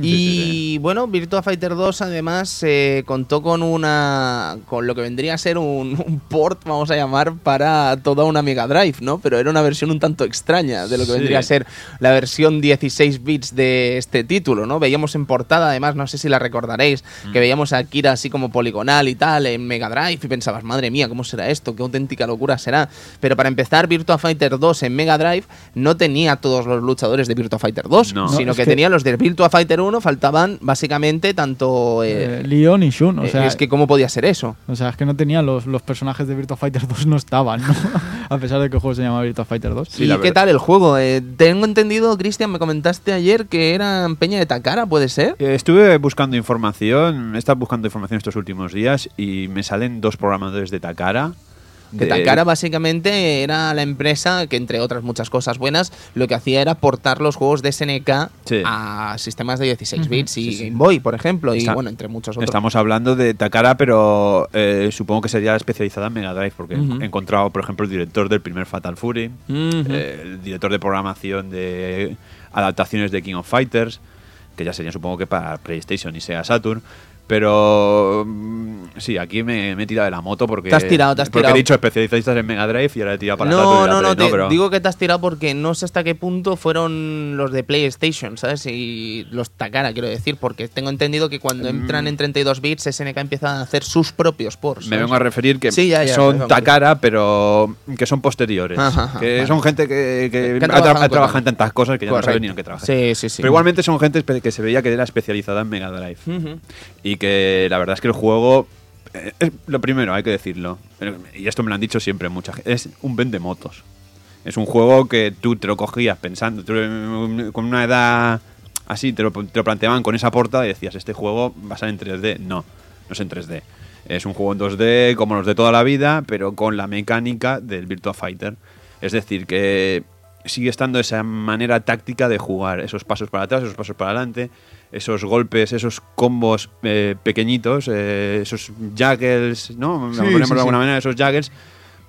Sí, y sí, bueno, Virtua Fighter 2 además eh, contó con una con lo que vendría a ser un, un port, vamos a llamar, para toda una Mega Drive, ¿no? Pero era una versión un tanto extraña de lo que Sí. vendría a ser la versión 16 bits de este título, ¿no? Veíamos en portada, además, no sé si la recordaréis, Mm. que veíamos a Kira así como poligonal y tal en Mega Drive y pensabas, madre mía, ¿cómo será esto? ¿Qué auténtica locura será? Pero para empezar, Virtua Fighter 2 en Mega Drive no tenía todos los luchadores de Virtua Fighter 2, No. sino No, que, que- tenía los de Virtua Fighter 1, faltaban básicamente tanto... eh, Eh, Leon y Shun, o eh, sea, es que cómo podía ser eso. o sea, es que no tenía los, los personajes de Virtua Fighter 2 no estaban, ¿no? a pesar de que el juego se llama Virtua Fighter 2. Sí, ¿Y qué tal el juego? Eh, tengo entendido, Cristian, me comentaste ayer que era Peña de Takara, ¿puede ser? Eh, Estuve buscando información, he estado buscando información estos últimos días y me salen dos programadores de Takara. Que de- Takara básicamente era la empresa que, entre otras muchas cosas buenas, lo que hacía era portar los juegos de SNK Sí. a sistemas de 16 bits y Sí, sí. Game Boy, por ejemplo, y Está- bueno, entre muchos otros. Estamos hablando de Takara, pero eh, supongo que sería especializada en Mega Drive, porque he encontrado, por ejemplo, el director del primer Fatal Fury, eh, el director de programación de adaptaciones de King of Fighters, que ya serían supongo que para PlayStation y Sega Saturn. Pero mm, sí, aquí me, me he tirado de la moto porque, Te has tirado, te has porque tirado. he dicho especialistas en Mega Drive y ahora he tirado para No, la no, no, Play, te pero- digo que te has tirado porque no sé hasta qué punto fueron los de PlayStation, ¿sabes? Y los Takara, quiero decir, porque tengo entendido que cuando entran en 32 bits, SNK empieza a hacer sus propios ports. Mm. Me vengo a referir que Sí, ya, ya, son. Takara, pero que son posteriores. Ajá, ajá, que vale. son gente que, que ha, tra- trabajado ha con trabajado en tantas cosas que ya no saben ni en qué trabajan. Sí, sí, sí. Pero igualmente son gente que se veía que era especializada en Mega Drive. Ujú. Y que la verdad es que el juego. eh, es lo primero, hay que decirlo. Y esto me lo han dicho siempre mucha gente. Es un vende motos. Es un juego que tú te lo cogías pensando. eh, con una edad así, te lo, te lo planteaban con esa portada y decías: Este juego va a ser en 3D. No, no es en 3D. Es un juego en 2D como los de toda la vida, pero con la mecánica del Virtua Fighter. Es decir, que sigue estando esa manera táctica de jugar, esos pasos para atrás, esos pasos para adelante, esos golpes, esos combos eh, pequeñitos, eh, esos juggles, ¿no? Sí, Ponemos sí, de alguna sí. manera esos juggles,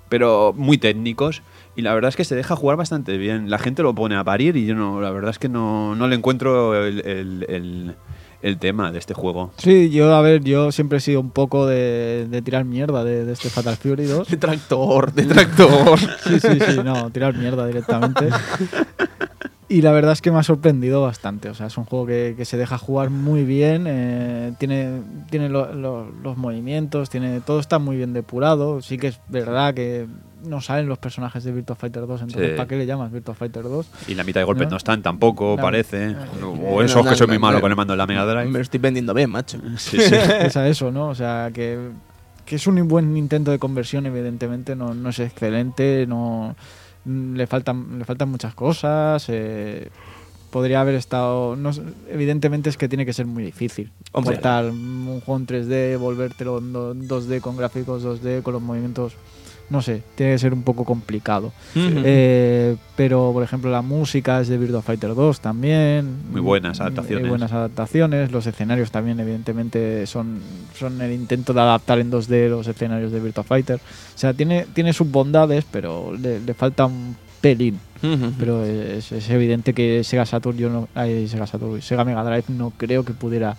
pero muy técnicos. Y la verdad es que se deja jugar bastante bien. La gente lo pone a parir y yo no, la verdad es que no, no le encuentro el, el- el- el tema de este juego. Sí, yo, a ver, yo siempre he sido un poco de, de tirar mierda de, de este Fatal Fury 2. Detractor, detractor. Sí, sí, sí, no, tirar mierda directamente. Y la verdad es que me ha sorprendido bastante. O sea, es un juego que, que se deja jugar muy bien. eh, tiene tiene lo- lo- los movimientos, tiene todo está muy bien depurado. Sí que es verdad que no salen los personajes de Virtua Fighter 2. Entonces, Sí. ¿para qué le llamas Virtua Fighter 2? Y la mitad de golpes No. no, están tampoco, parece. Eh, O eso no, que soy no, muy malo no. con el mando de la Mega Me Drive. lo estoy vendiendo bien, macho. Sí, sí. es a eso, ¿no? O sea, que, que es un buen intento de conversión, evidentemente, no, no es excelente, no le faltan, le faltan muchas cosas. eh, podría haber estado. No, evidentemente es que tiene que ser muy difícil. Hombre. Portar un juego en 3D, volvértelo en do- 2D con gráficos 2D, con los movimientos. No sé, tiene que ser un poco complicado. Eh, pero, por ejemplo, la música es de Virtua Fighter 2 también. Muy buenas adaptaciones. Muy buenas adaptaciones. Los escenarios también, evidentemente, son, son el intento de adaptar en 2D los escenarios de Virtua Fighter. O sea, tiene, tiene sus bondades, pero le, le falta un pelín. Pero es, es evidente que Sega Saturn, yo no, ay, Sega Saturn, Sega Mega Drive no creo que pudiera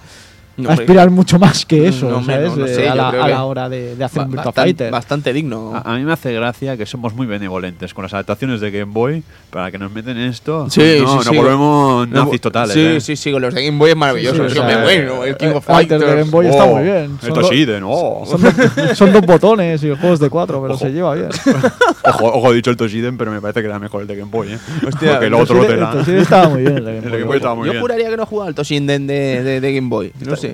No, hombre, aspirar mucho más que eso, No, hombre, ¿sabes? no, no Eh, sé, a yo la, a la hora de, de hacer un Virtua bastan- Fighter. Bastante digno. A, a mí me hace gracia que somos muy benevolentes con las adaptaciones de Game Boy para que nos meten esto. Sí, no, sí, nos sí. volvemos No, nazis totales. Sí, ¿eh? sí, sí, con los de Game Boy es maravilloso. Sí, Sí, o hombre, sea, bueno, el King eh, of Fighter de Fighters. Game Boy está Oh, muy bien. Son Esto es Iden, oh. Son, dos- son dos botones y el juego es de cuatro, pero Ojo. se lleva bien. Ojo, ojo, he dicho el Toshiden, pero me parece que era mejor el de Game Boy, ¿eh? Hostia, Porque el otro Entonces, te la... entonces estaba muy bien. el de Game El de Boy. Estaba muy Yo bien. juraría que no Toshinden de, de, de Game Boy.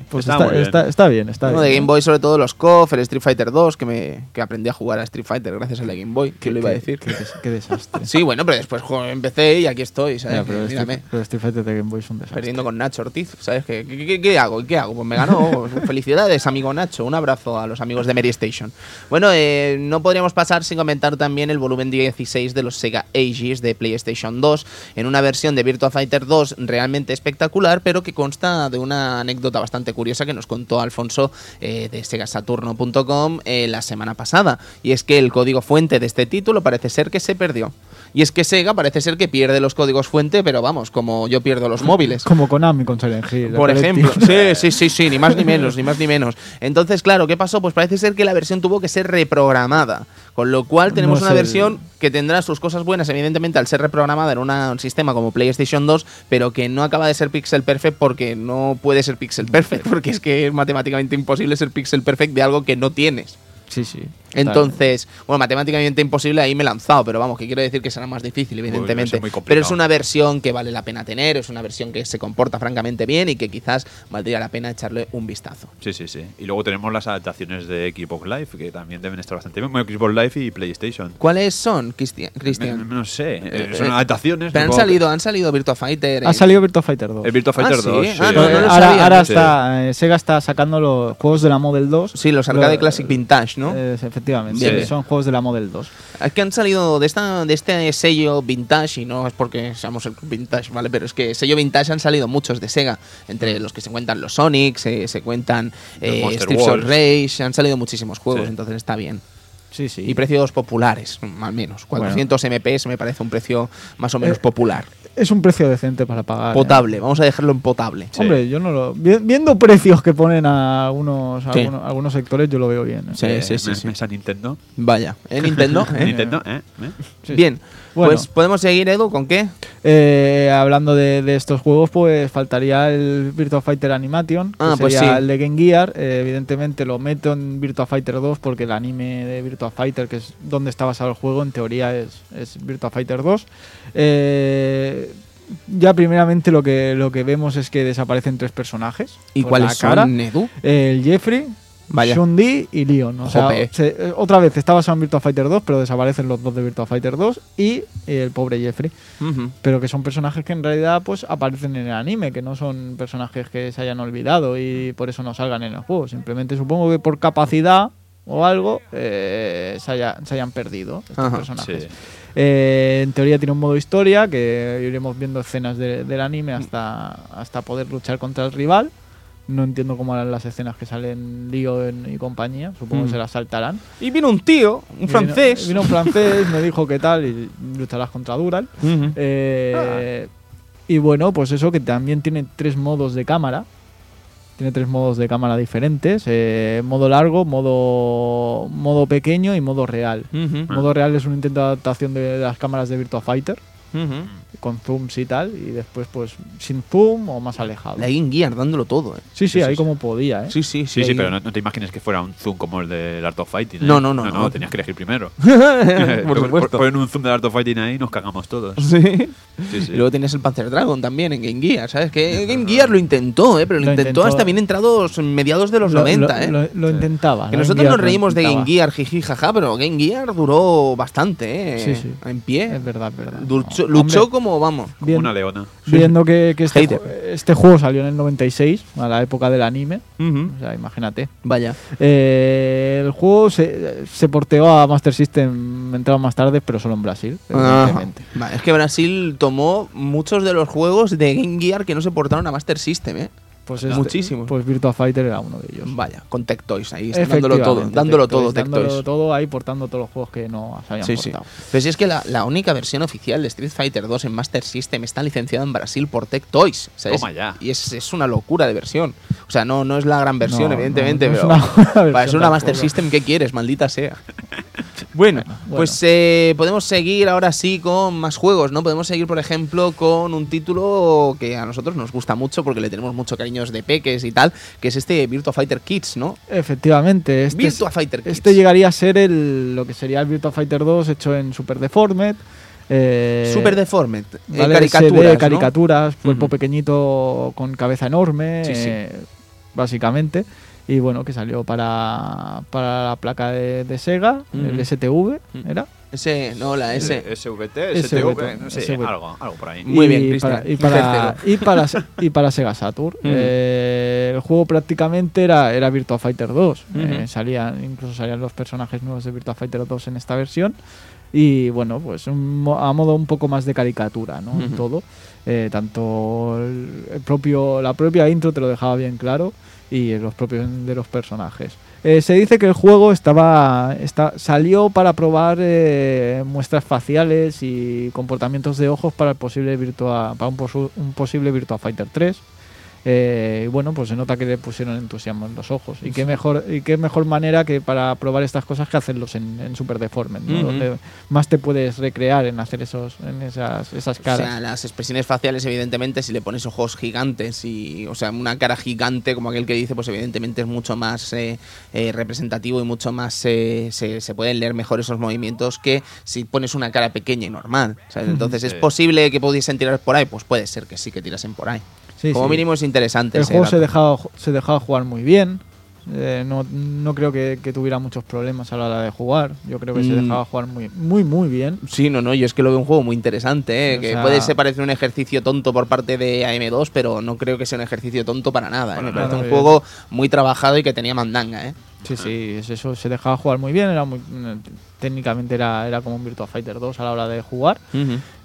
Pues Está está, muy bien. está, está bien, está Uno bien. de Game Boy, sobre todo los KOF, el Street Fighter 2, que, me, que aprendí a jugar a Street Fighter gracias al de Game Boy. ¿Quién lo iba a decir? Qué, des- qué desastre. Sí, bueno, pero después empecé y aquí estoy, ¿sabes? Ya, pero, Mírame. pero Street Fighter de Game Boy es un desastre. Perdiendo con Nacho Ortiz, ¿sabes? ¿Qué, qué, qué- qué hago? ¿Qué hago? Pues me ganó. Felicidades, amigo Nacho. Un abrazo a los amigos de Mary Station. Bueno, eh, no podríamos pasar sin comentar también el volumen 16 de los Sega Ages de PlayStation 2, en una versión de Virtua Fighter 2 realmente espectacular, pero que consta de una anécdota bastante curiosa que nos contó Alfonso eh, de segasaturno.com eh, la semana pasada. Y es que el código fuente de este título parece ser que se perdió. Y es que Sega parece ser que pierde los códigos fuente, pero vamos, como yo pierdo los móviles. Como Konami con Silent Hill. Por ejemplo, sí, sí, sí, sí, ni más ni menos, ni más ni menos. Entonces, claro, ¿qué pasó? Pues parece ser que la versión tuvo que ser reprogramada, con lo cual tenemos No una sé. versión que tendrá sus cosas buenas, evidentemente, al ser reprogramada en una- un sistema como PlayStation 2, pero que no acaba de ser pixel perfect porque no puede ser pixel perfect, porque es que es matemáticamente imposible ser pixel perfect de algo que no tienes. Sí, sí. Entonces, bueno, matemáticamente imposible, ahí me he lanzado, pero vamos, que quiero decir que será más difícil, evidentemente. muy pero es una versión que vale la pena tener, es una versión que se comporta francamente bien y que quizás valdría la pena echarle un vistazo. Sí, sí, sí. Y luego tenemos las adaptaciones de Xbox Live, que también deben estar bastante bien. Bueno, Xbox Live y PlayStation. ¿Cuáles son, Cristian? Cristian? No sé, Eh, eh, son eh, adaptaciones. Pero han salido, han salido Virtua Fighter. Ha salido Virtua Fighter 2. El Virtua Fighter Ah, sí. 2. Ah, sí. no, no lo ahora sabía. ahora está, Sega está sacando los juegos de la Model 2. Sí, los Arcade Lo- Classic Vintage, ¿no? Efectivamente, Bien, sí, bien. son juegos de la Model 2. Es que han salido de esta de este sello vintage y no es porque seamos el vintage, ¿vale? Pero es que sello vintage han salido muchos de Sega, entre los que se cuentan los Sonic, se, se cuentan eh, Monster Streets of. Rage, han salido muchísimos juegos, Sí. entonces está bien. Sí, sí. Y precios populares, al menos. 400 MPs me parece un precio más o menos Eh, popular. es un precio decente para pagar. ¿eh? Potable, vamos a dejarlo en potable. Sí. Hombre, yo no lo. vi- Viendo precios que ponen a algunos, a Sí. algunos, algunos sectores, yo lo veo bien. ¿eh? Sí, Eh, sí, sí, Nintendo. Vaya, en Nintendo. ¿eh? Nintendo, ¿eh? ¿eh? Sí. Bien, Bueno. pues podemos seguir, Edu, ¿con qué? Eh, hablando de, de estos juegos, pues faltaría el Virtua Fighter Animation, que Ah, pues sería sí. el de Game Gear. Eh, evidentemente lo meto en Virtua Fighter 2 porque el anime de Virtua Fighter, que es donde está basado el juego, en teoría es, es Virtua Fighter 2. Eh, ya primeramente lo que, lo que vemos es que desaparecen tres personajes. ¿Y cuáles son, Edu? El Jeffrey, Vaya. Shun-Di y Leon. O sea, se- eh, otra vez está basado en Virtua Fighter 2, pero desaparecen los dos de Virtua Fighter 2 y el pobre Jeffrey. Pero que son personajes que en realidad pues aparecen en el anime, que no son personajes que se hayan olvidado y por eso no salgan en el juego. Simplemente supongo que por capacidad o algo eh, se, haya- se hayan perdido estos Ajá, personajes. Sí. Eh, en teoría tiene un modo historia que iremos viendo escenas de- del anime hasta, hasta poder luchar contra el rival. No entiendo cómo harán las escenas que salen Leon y compañía. Supongo Mm. que se las saltarán. Y vino un tío, un francés. Vino, un francés, me dijo qué tal y lucharás contra Dural. Eh, Y bueno, pues eso que también tiene tres modos de cámara. Tiene tres modos de cámara diferentes: eh, modo largo, modo, modo pequeño y modo real. Modo real es un intento de adaptación de las cámaras de Virtua Fighter. Con zooms y tal, y después pues sin zoom o más alejado. La Game Gear dándolo todo, ¿eh? Sí, sí, Sí, ahí sí, como podía, ¿eh? Sí, sí, Sí, sí, pero no, no te imagines que fuera un zoom como el del Art of Fighting. ¿eh? No, no, no, No, no. tenías que elegir primero. Por supuesto. Ponen un zoom del Art of Fighting ahí y nos cagamos todos. Sí. Y luego tienes el Panzer Dragon también en Game Gear, ¿sabes? Que Game Gear lo intentó, ¿eh? Pero lo, Lo intentó, intentó. hasta bien entrados en mediados de los Lo- 90, lo, ¿eh? Lo, lo intentaba. que ¿no? nosotros nos reímos de Game. Gear, jiji, jaja, pero Game Gear duró bastante, ¿eh? Sí, sí. En pie. Es verdad, es verdad. Luchó, luchó como, vamos. Como bien- una leona. Viendo que, que este, ju- este juego salió en el 96, a la época del anime, o sea, imagínate. Vaya. Eh, el juego se, se porteó a Master System entrado más tarde, pero solo en Brasil, evidentemente. Va, Es que Brasil tomó muchos de los juegos de Game Gear que no se portaron a Master System, ¿eh? Pues Muchísimo. Pues Virtua Fighter era uno de ellos. Vaya, con Tectoys ahí, dándolo todo, dándolo Tectoys, todo, dándolo Tectoys. todo ahí, portando todos los juegos que no se habían Sí, sí. Pero si es que la, la única versión oficial de Street Fighter 2 en Master System está licenciada en Brasil por Tech Toys. ¿sabes? Toma ya. Y es, es una locura de versión. O sea, no, no es la gran versión, No, evidentemente, no, no es pero para ser una Master tampoco. System, ¿qué quieres? Maldita sea. Bueno, Bueno. pues eh, podemos seguir ahora sí con más juegos, ¿no? Podemos seguir, por ejemplo, con un título que a nosotros nos gusta mucho porque le tenemos mucho de peques y tal, que es este Virtua Fighter Kids, ¿no? Efectivamente, este, es- Virtua Fighter Kids. este llegaría a ser el, lo que sería el Virtua Fighter 2 hecho en Super Deformed. eh, Super Deformed, eh, ¿vale? caricaturas, ¿no? caricaturas, cuerpo pequeñito con cabeza enorme, Sí, sí. eh, básicamente. Y bueno, que salió para, para la placa de, de Sega, el. STV, Ujú. ¿era? Ese, no, la S. SVT, STV, no sé, SVT. algo, algo por ahí. Muy y bien, Cristian. para, y, para, y, para, y para Sega Saturn. Ujú. Eh, el juego prácticamente era, era Virtua Fighter 2. Eh, salían, incluso salían los personajes nuevos de Virtua Fighter 2 en esta versión. Y bueno, pues un mo- a modo un poco más de caricatura, ¿no? Todo. Eh, tanto el propio, la propia intro te lo dejaba bien claro y los propios de los personajes. Eh, se dice que el juego estaba salió para probar eh, muestras faciales y comportamientos de ojos para el posible Virtua, para un, posu- un posible Virtua Fighter 3. Eh, y bueno, pues se nota que le pusieron entusiasmo en los ojos. Y qué mejor, y qué mejor manera que para probar estas cosas que hacerlos en, en Super Deformed, donde más te puedes recrear en hacer esos, en esas, esas O caras. sea, las expresiones faciales, evidentemente, si le pones ojos gigantes y, o sea, una cara gigante como aquel que dice, pues evidentemente es mucho más eh, eh, representativo y mucho más eh, se, se pueden leer mejor esos movimientos que si pones una cara pequeña y normal. ¿sabes? Entonces, ¿es posible que pudiesen tirar por ahí? Pues puede ser que sí que tirasen por ahí. Sí, como sí. mínimo es interesante. El juego se dejaba, se dejaba jugar muy bien. Eh, no, no creo que, que tuviera muchos problemas a la hora de jugar. Yo creo que se Mm. dejaba jugar muy, muy, muy bien. Sí, no, no, yo es que lo veo un juego muy interesante, ¿eh? Que sea- puede ser parecer un ejercicio tonto por parte de AM2, pero no creo que sea un ejercicio tonto para nada. ¿eh? Para Me parece un juego muy trabajado y que tenía mandanga. ¿eh? Sí, sí, es eso. Se dejaba jugar muy bien. Era muy, técnicamente era, era como un Virtua Fighter 2 a la hora de jugar.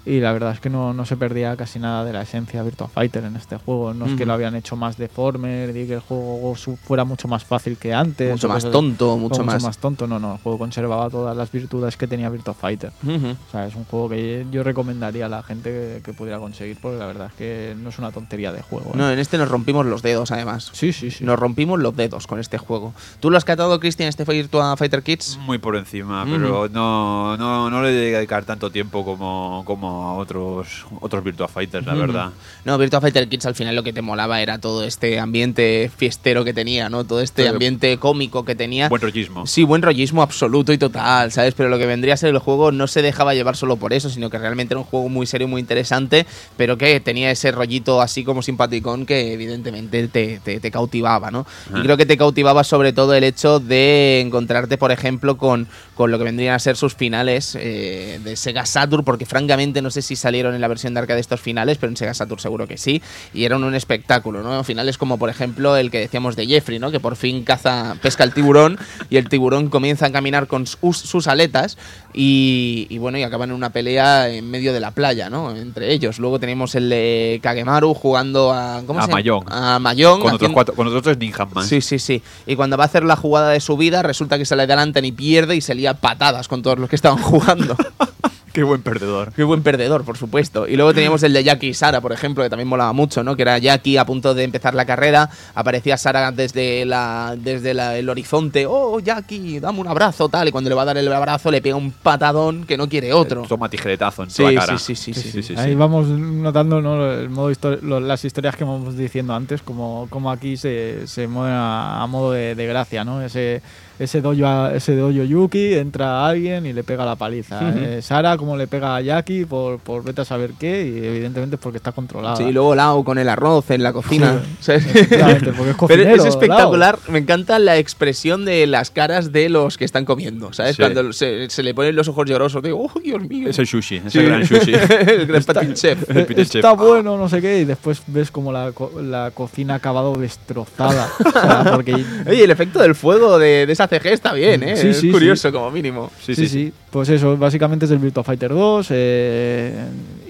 Y la verdad es que no, no se perdía casi nada de la esencia de Virtua Fighter en este juego. No es que lo habían hecho más deformer y que el juego su- fuera mucho más fácil que antes. Mucho más cosas- tonto, o mucho más. tonto. No, no. El juego conservaba todas las virtudes que tenía Virtua Fighter. Ujú. O sea, es un juego que yo recomendaría a la gente que, que pudiera conseguir porque la verdad es que no es una tontería de juego. ¿eh? No, en este nos rompimos los dedos, además. Sí, sí, sí. Nos rompimos los dedos con este juego. ¿Tú lo has catado, Cristian, este Virtua Fighter Kids? Muy por encima, Ujú. pero no, no, no le llegué a dedicar tanto tiempo como, como a otros, otros Virtua Fighters, la verdad. No, Virtua Fighter Kids al final lo que te molaba era todo este ambiente fiestero que tenía, ¿no? Todo este ambiente cómico que tenía. Buen rollismo. Sí, buen rollismo absoluto y total, ¿sabes? Pero lo que vendría a ser el juego no se dejaba llevar solo por eso, sino que realmente era un juego muy serio, muy interesante, pero que tenía ese rollito así como simpaticón que evidentemente te, te- te cautivaba, ¿no? Y creo que te cautivaba sobre todo el hecho de encontrarte, por ejemplo, con, con lo que vendrían a ser sus finales eh, de Sega Saturn, porque francamente no sé si salieron en la versión de arcade estos finales, pero en Sega Saturn seguro que sí, y eran un espectáculo, ¿no? Finales como, por ejemplo, el que decíamos de Jeffrey, ¿no? Que por fin caza, pesca el tiburón y el tiburón comienza a caminar con sus, sus aletas y, y bueno, y acaban en una pelea en medio de la playa, ¿no? Entre ellos. Luego tenemos el de Kagemaru jugando a... ¿Cómo A se. A. Con otros, cuatro, con otros tres ninjas más. Sí, sí, sí. Y cuando va a hacer la jugada de su vida, resulta que se le adelantan y pierde y se lía patadas con todos los que estaban jugando. Qué buen perdedor. Qué buen perdedor, por supuesto. Y luego teníamos el de Jackie y Sara, por ejemplo, que también molaba mucho, ¿no? Que era Jackie a punto de empezar la carrera, aparecía Sara desde la desde la- el horizonte, oh, Jackie, dame un abrazo, tal, y cuando le va a dar el abrazo le pega un patadón que no quiere otro. Toma tijeretazo en Sí, toda la cara. sí, sí, sí, sí. sí, Ahí sí. vamos notando ¿no? el modo histo- lo- las historias que vamos diciendo antes, como, como aquí se, se mueven a, a modo de, de gracia, ¿no? Ese, ese dojo a- ese dojo Yuki entra a alguien y le pega la paliza. Eh, Sara, como le pega a Jackie por, por vete a saber qué, y evidentemente es porque está controlada. Sí, luego Lau con el arroz en la cocina. porque es Pero es espectacular, me encanta la expresión de las caras de los que están comiendo, ¿sabes? Sí. Cuando se, se le ponen los ojos llorosos, de, ¡oh, Dios mío! Es el sushi, es Sí. el gran sushi. el gran Petit chef. El Peter Está Chef. bueno, no sé qué, y después ves como la, co- la cocina ha acabado destrozada. O sea, porque Oye, el efecto del fuego de, de esa CG está bien, ¿eh? Sí, es sí, curioso, como mínimo. Sí, Sí, sí, sí, Pues eso, básicamente es del Virtua Fighter 2 eh,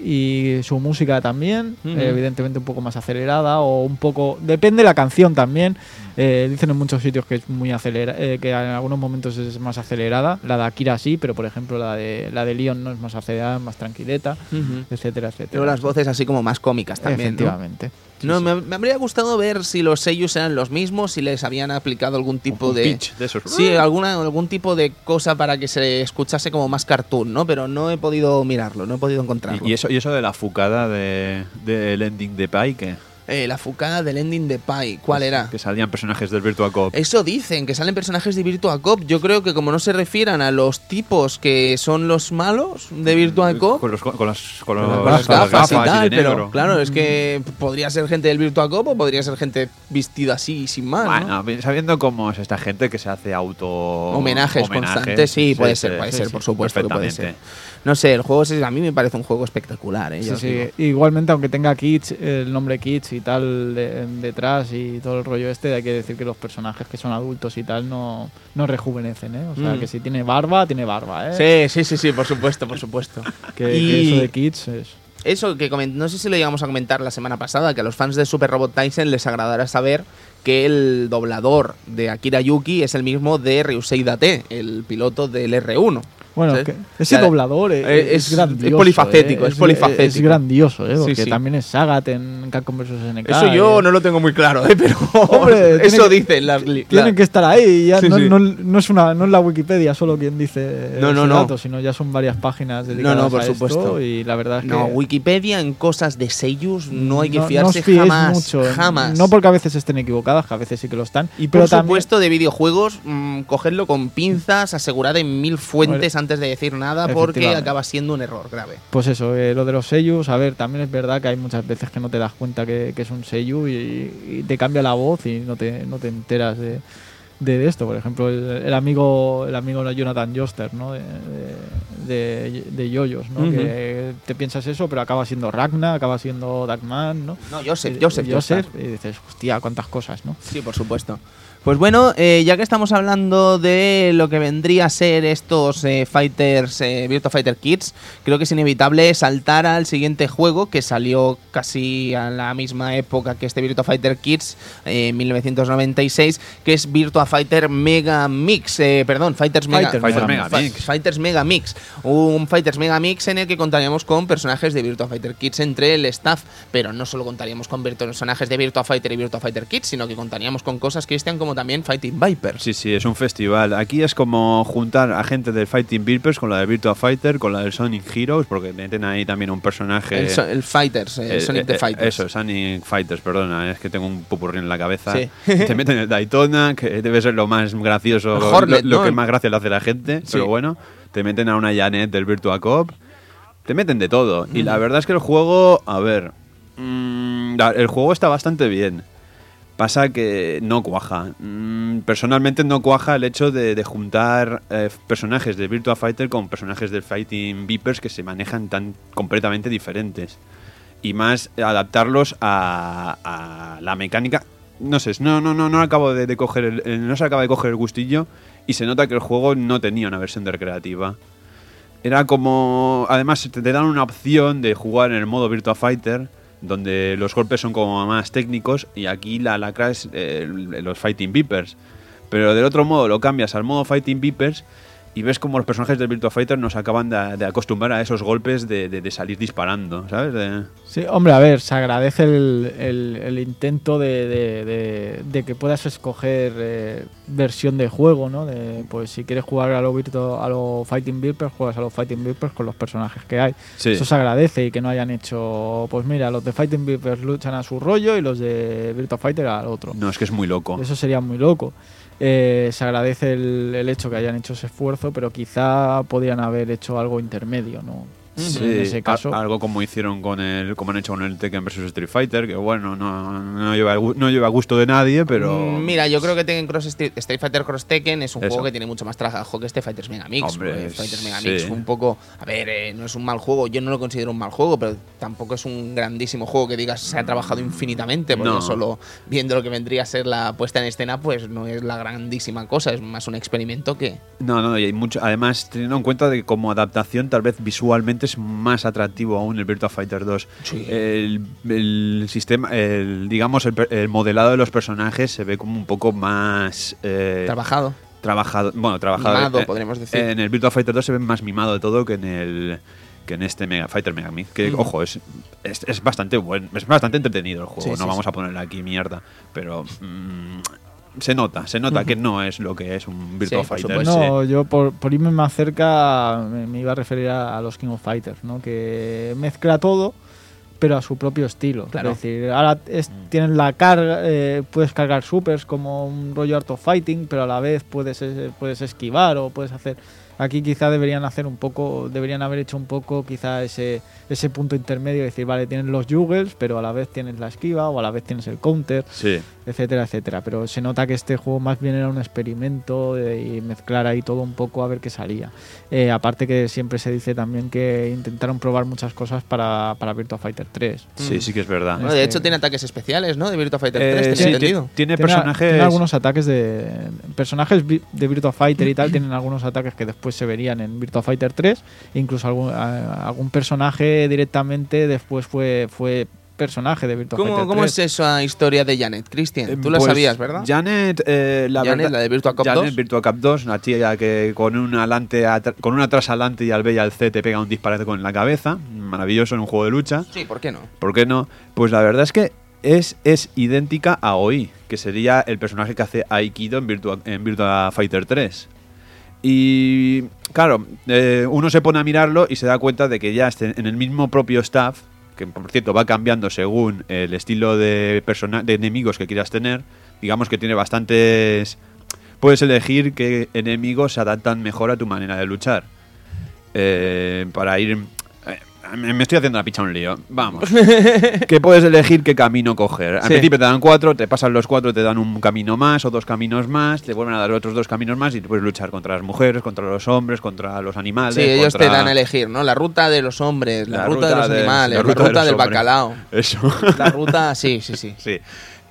y su música también, eh, evidentemente un poco más acelerada o un poco... Depende de la canción también. Eh, dicen en muchos sitios que es muy acelera, eh, que en algunos momentos es más acelerada. La de Akira sí, pero por ejemplo la de la de Leon no es más acelerada, más tranquileta, etcétera, etcétera. Luego las voces así como más cómicas también, ¿no? Efectivamente. No, sí. Me, me habría gustado ver si los sellos eran los mismos, si les habían aplicado algún tipo Un de... pitch de esos. Sí, alguna, algún tipo de cosa para que se escuchase como más cartoon, ¿no? Pero no he podido mirarlo, no he podido encontrarlo. Y, y eso, y eso de la fucada de, del ending de Pai, que, Eh, la fucada del ending de Pi, ¿cuál era? que salían personajes del Virtua Cop. Eso dicen, que salen personajes de Virtua Cop. Yo creo que como no se refieran a los tipos que son los malos de Virtua Cop, Con, los, con, las, con, con los- las con las gafas y tal, de pero negro. claro, es que podría ser gente del Virtua Cop o podría ser gente vestida así sin más, ¿no? Bueno, sabiendo cómo es esta gente que se hace auto. Homenajes, constantes, sí, puede ser, puede sí, ser, sí, por supuesto que puede ser. No sé, el juego es- a mí me parece un juego espectacular, ¿eh? Sí, sí. Igualmente, aunque tenga Kids, el nombre Kids y tal de- detrás y todo el rollo este, hay que decir que los personajes que son adultos y tal no, no rejuvenecen, ¿eh? O sea, Mm. que si tiene barba, tiene barba, ¿eh? Sí, sí, sí, sí, por supuesto, por supuesto. Que, que Y- eso de Kids es... Eso que no sé si lo llegamos a comentar la semana pasada, que a los fans de Super Robot Tyson les agradará saber que el doblador de Akira Yuki es el mismo de Ryusei Date, el piloto del R1. Bueno, O ese doblador es, eh, es es- grandioso. es polifacético, ¿eh? es polifacético. Es grandioso, ¿eh? Porque sí. también es Sagat en Capcom vs SNK. Eso yo eh. no lo tengo muy claro, ¿eh? pero Hombre, eso que- dicen las Tienen que estar ahí. Ya Sí, no, sí. no- no es una, no es la Wikipedia solo quien dice No, no, no. dato, sino ya son varias páginas dedicadas no, por a esto supuesto. y la verdad es que No, Wikipedia en cosas de Seiyus no hay que no- no fiarse jamás, mucho. jamás. No porque a veces estén equivocadas, que a veces sí que lo están. Y pero por también- supuesto de videojuegos, mm, cogedlo con pinzas, asegurad en mil fuentes antes de decir nada porque acaba siendo un error grave. Pues eso, eh, lo de los seiyus, a ver, también es verdad que hay muchas veces que no te das cuenta que, que es un seiyu y, y te cambia la voz y no te, no te enteras de, de esto. Por ejemplo, el, el amigo el amigo Jonathan Joster, ¿no? De, de, de- Yoyos, ¿no? Que te piensas eso, pero acaba siendo Ragna, acaba siendo Darkman, ¿no? No, Joseph, Eh, Joseph, Joseph, Joseph. y dices, hostia, cuántas cosas, ¿no? Sí, por supuesto. Pues bueno, eh, ya que estamos hablando de lo que vendría a ser estos eh, Fighters, eh, Virtua Fighter Kids, creo que es inevitable saltar al siguiente juego que salió casi a la misma época que este Virtua Fighter Kids, eh, en 1996, que es Virtua Fighter Mega Mix, eh, perdón, Fighters Mega, Fighters Fighters Mega Mix. Fighters Mega Mix, un Fighters Mega Mix en el que contaríamos con personajes de Virtua Fighter Kids entre el staff, pero no solo contaríamos con personajes de Virtua Fighter y Virtua Fighter Kids, sino que contaríamos con cosas Cristian como también Fighting Vipers. Sí, sí, es un festival. Aquí es como juntar a gente del Fighting Vipers con la de Virtua Fighter, con la del Sonic Heroes, porque meten ahí también un personaje. El, so- el Fighters, el Eh, Sonic eh, the eh, Fighters. Eso, Sonic Fighters, perdona, es que tengo un pupurrí en la cabeza. Sí. Te meten el Daytona, que debe ser lo más gracioso, lo- Hornet, lo, ¿no? que más gracia le hace a la gente, Sí. pero bueno, te meten a una Janet del Virtua Cop, te meten de todo. Y la verdad es que el juego, a ver, mm, el juego está bastante bien. Pasa que no cuaja. Mm, personalmente no cuaja el hecho de, juntar eh, personajes de Virtua Fighter con personajes del Fighting Vipers que se manejan tan completamente diferentes. Y más adaptarlos a, a la mecánica. No sé, no, no, no, no acabo de, coger el- no se acaba de coger el gustillo y se nota que el juego no tenía una versión de recreativa. Era como. Además, te dan una opción de jugar en el modo Virtua Fighter, donde los golpes son como más técnicos, y aquí la lacra es eh, los Fighting Vipers. Pero del otro modo lo cambias al modo Fighting Vipers y ves como los personajes del Virtua Fighter nos acaban de, de acostumbrar a esos golpes de, de- de salir disparando, ¿sabes? De- Sí, hombre, a ver, se agradece el, el- el intento de, que puedas escoger eh, versión de juego, ¿no? De, pues si quieres jugar a lo, Virtua- a Fighting Vipers, juegas a los Fighting Vipers con los personajes que hay. Sí. Eso se agradece y que no hayan hecho, pues mira, los de Fighting Vipers luchan a su rollo y los de Virtua Fighter al otro. No, es que es muy loco. Eso sería muy loco. Eh, se agradece el, el hecho que hayan hecho ese esfuerzo, pero quizá podrían haber hecho algo intermedio, ¿no? Sí, en ese caso. a- algo como hicieron con el, como han hecho con el Tekken vs Street Fighter, que bueno, no, no lleva, no lleva gusto de nadie, pero Mm, Mira, yo creo que Tekken Cross Street, Street Fighter Cross Tekken es un Eso. juego que tiene mucho más trabajo que este Fighters Mega Mix. Hombre, porque Fighters Mega sí. Mix fue un poco. A ver, eh, no es un mal juego. Yo no lo considero un mal juego, pero tampoco es un grandísimo juego que digas se ha trabajado infinitamente. Porque No. solo viendo lo que vendría a ser la puesta en escena, pues no es la grandísima cosa. Es más un experimento que. no, no, y hay mucho, además teniendo en cuenta de que como adaptación tal vez visualmente es más atractivo aún el Virtua Fighter 2. Sí. El, el sistema, el, digamos, el, modelado de los personajes se ve como un poco más eh, Trabajado. trabajado, bueno, trabajado. Mimado, eh, podríamos decir. En el Virtua Fighter 2 se ve más mimado de todo que en el que en este Mega Fighter Mega Mix, que Mm. ojo, es, es, es bastante buen, es bastante entretenido el juego, Sí, no sí, vamos a ponerle aquí mierda, pero mm, se nota, se nota que no es lo que es un Virtua Sí, Fighter. No, yo por, por irme más cerca me, me iba a referir a, a los King of Fighters, ¿no? Que mezcla todo, pero a su propio estilo. Claro. Es decir, ahora es- tienen la carga, eh, puedes cargar supers como un rollo Art of Fighting, pero a la vez puedes, eh, puedes esquivar o puedes hacer... Aquí quizá deberían hacer un poco, deberían haber hecho un poco quizá ese, ese punto intermedio, de decir, vale, tienes los juggles, pero a la vez tienes la esquiva o a la vez tienes el counter Sí. etcétera, etcétera. Pero se nota que este juego más bien era un experimento de- y mezclar ahí todo un poco a ver qué salía. Eh, aparte que siempre se dice también que intentaron probar muchas cosas para, para Virtua Fighter 3. Sí, sí que es verdad. Bueno, de Este- hecho, tiene ataques especiales, ¿no? De Virtua Fighter Eh, 3, sí, tenía ti- entendido. tiene Tiene- personajes tiene algunos ataques de. Personajes de Virtua Fighter y tal tienen algunos ataques que después se verían en Virtua Fighter 3. Incluso algún, a- algún personaje directamente después fue, fue personaje de Virtua ¿Cómo, Fighter ¿Cómo 3. es esa historia de Janet, Cristian? Eh, Tú lo pues, sabías, ¿verdad? Janet, eh, la Janet, verdad- la de Virtua Cop Janet 2. Virtua Cop 2, una chica que con un alante con un atrás adelante y al B y al C te pega un disparate con la cabeza. Maravilloso en un juego de lucha. Sí, ¿por qué no? ¿Por qué no? Pues la verdad es que es, es idéntica a Oi, que sería el personaje que hace Aikido en Virtua, en Virtua Fighter 3. Y claro, eh, uno se pone a mirarlo y se da cuenta de que ya este- en el mismo propio staff, que por cierto va cambiando según el estilo de, persona de enemigos que quieras tener, digamos que tiene bastantes... Puedes elegir qué enemigos se adaptan mejor a tu manera de luchar. Eh, para ir... eh, me estoy haciendo la picha un lío. Vamos. que puedes elegir qué camino coger. Al Sí. principio te dan cuatro, te pasan los cuatro, te dan un camino más o dos caminos más, te vuelven a dar otros dos caminos más y puedes luchar contra las mujeres, contra los hombres, contra los animales. Sí, ellos contra- te dan a elegir, ¿no? La ruta de los hombres, la, La ruta, de los de- animales, la la ruta de del hombres. bacalao. Eso. La ruta, sí, sí, sí. Sí.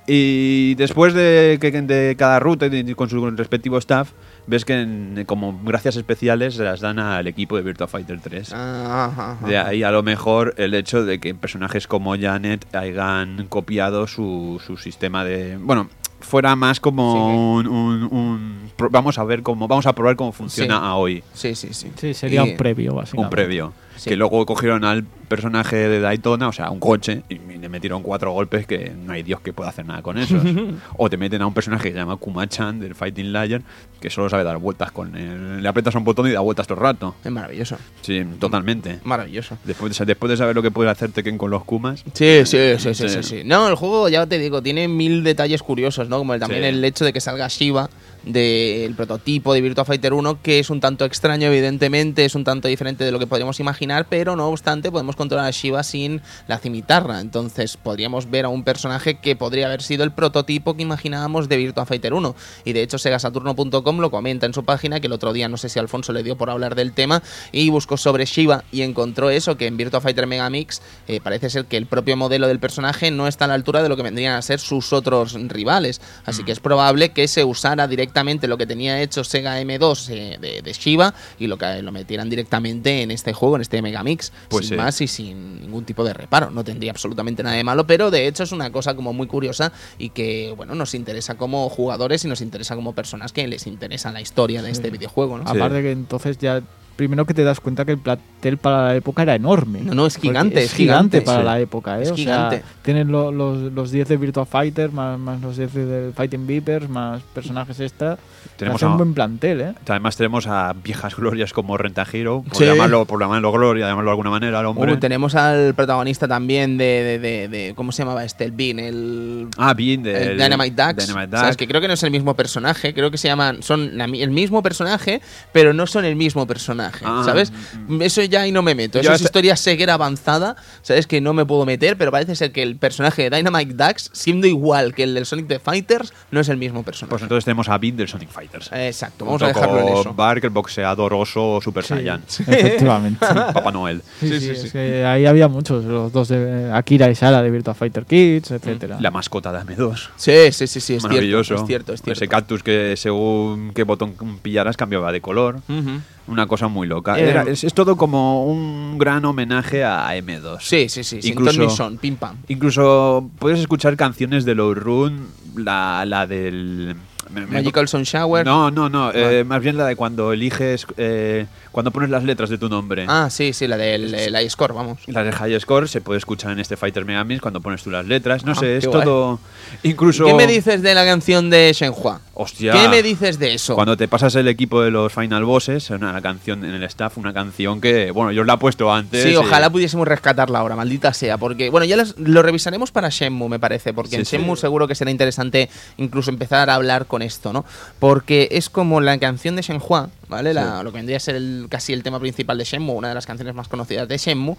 Y después de, de cada ruta y con su respectivo staff, ves que en- como gracias especiales se las dan al equipo de Virtua Fighter 3. Ah, ajá, ajá. De ahí a lo mejor el hecho de que personajes como Janet hayan copiado su, su sistema de... Bueno, fuera más como Sí. un, un- un- pro- Vamos a ver cómo... Vamos a probar cómo funciona Sí. a hoy. Sí, sí, sí. Sí, sería Y- un previo, básicamente. Un previo. Sí. Que luego cogieron al personaje de Daytona, o sea, un coche, y le metieron cuatro golpes que no hay Dios que pueda hacer nada con esos. o te meten a un personaje que se llama Kuma-chan del Fighting Lion, que solo sabe dar vueltas con el... Le aprietas un botón y da vueltas todo el rato. Es maravilloso. Sí, totalmente. Maravilloso. Después de, después de saber lo que puede hacer Tekken con los Kumas, Sí, sí, sí, sí, Sí. No, el juego, ya te digo, tiene mil detalles curiosos, ¿no? Como el- también el hecho de que salga Shiva del prototipo de Virtua Fighter 1, que es un tanto extraño, evidentemente, es un tanto diferente de lo que podríamos imaginar, pero no obstante podemos controlar a Shiva sin la cimitarra. Entonces podríamos ver a un personaje que podría haber sido el prototipo que imaginábamos de Virtua Fighter 1. Y de hecho, SegaSaturno.com lo comenta en su página, que el otro día no sé si Alfonso le dio por hablar del tema, y buscó sobre Shiva y encontró eso, que en Virtua Fighter Megamix eh, parece ser que el propio modelo del personaje no está a la altura de lo que vendrían a ser sus otros rivales. Así que es probable que se usara directamente directamente lo que tenía hecho Sega M2 eh, de, de Shiba y lo que lo metieran directamente en este juego, en este Megamix, Pues sin sí. más y sin ningún tipo de reparo. No tendría absolutamente nada de malo, pero de hecho es una cosa como muy curiosa y que, bueno, nos interesa como jugadores y nos interesa como personas que les interesa la historia de este videojuego, ¿no? Sí. Aparte que entonces ya primero que te das cuenta que el plantel para la época era enorme. No, no, es gigante, es es gigante. para Sí. la época, ¿eh? Es o gigante. sea, tienen lo- los, los 10 de Virtua Fighter, más, más los 10 de Fighting Vipers, más personajes extra. Tenemos un buen plantel, ¿eh? Además tenemos a viejas glorias como Renta Hero, por, Sí. llamarlo, por llamarlo gloria, llamarlo de alguna manera al hombre. Uh, tenemos al protagonista también de, de- de- de- ¿Cómo se llamaba este? El Bean, el. ah, bien, de el Dynamite Ducks. Dynamite. Duck. Que creo que no es el mismo personaje. Creo que se llaman. Son la el mismo personaje, pero no son el mismo personaje. Ah, ¿Sabes? Eso ya ahí no me meto. Yo Eso es hasta- historia ceguera avanzada. ¿Sabes? Que no me puedo meter, pero parece ser que el personaje de Dynamite Ducks, siendo igual que el del Sonic the Fighters, no es el mismo personaje. Pues entonces tenemos a Bean del Sonic Fighters. Exacto, vamos a dejarlo en eso. Bark, el boxeador oso Super Saiyan. Efectivamente. Papá Noel. Sí, Sí, sí, sí, es sí. que ahí había muchos, los dos de Akira y Sara de Virtua Fighter Kids, etcétera. La mascota de M2. Sí, sí, sí, sí, es Maravilloso. cierto. Es cierto, es cierto. Ese cactus que según qué botón pillaras cambiaba de color. Ujú. Una cosa muy loca. Eh, Era- es, es todo como un gran homenaje a M2. Sí, sí, sí. Incluso- son, pim pam. Incluso puedes escuchar canciones de Low Run, la, la del... me- me- Magical Sun Shower. No, no, no. Ah. eh, más bien la de cuando eliges, eh, cuando pones las letras de tu nombre. Ah, sí, sí, la del el iScore, vamos. La de High Score se puede escuchar en este Fighter Megamix cuando pones tú las letras. No Ah, sé, es guay. todo. Incluso. ¿Qué me dices de la canción de Shenhua? Hostia. ¿Qué me dices de eso? Cuando te pasas el equipo de los Final Bosses, una canción en el staff, una canción que, bueno, yo os la he puesto antes. Sí, y- ojalá pudiésemos rescatarla ahora, maldita sea, porque, bueno, ya las- lo revisaremos para Shenmue, me parece, porque Sí, en sí. Shenmue seguro que será interesante incluso empezar a hablar con esto, ¿no? Porque es como la canción de Shenhua, ¿vale? La- Sí. lo que vendría a ser el- casi el tema principal de Shenmue, una de las canciones más conocidas de Shenmue.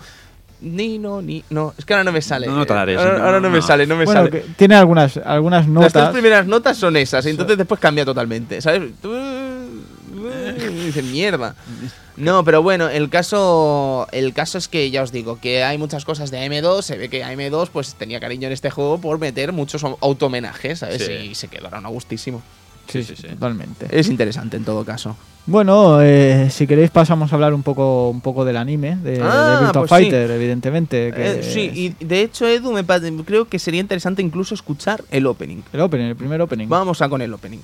Ni, no, ni, no, es que ahora no me sale. No, no haré, ahora, ahora no, no, me no. sale, no me bueno, sale. que tiene algunas, algunas Las tres notas. primeras notas son esas, y entonces después cambia totalmente, ¿sabes? Y dices, mierda. No, pero bueno, el caso el caso es que ya os digo que hay muchas cosas de AM2, se ve que AM2 pues tenía cariño en este juego por meter muchos auto-homenajes, ¿sabes? Sí. Y se quedaron a gustísimo. Sí, Sí, sí, sí. totalmente. Es interesante en todo caso. Bueno, eh, si queréis pasamos a hablar un poco, un poco del anime, de, de Ah, Virtua pues sí. Fighter, evidentemente. que Eh, sí, y de hecho, Edu, me creo que sería interesante incluso escuchar el opening. El opening, el primer opening. Vamos a con el opening.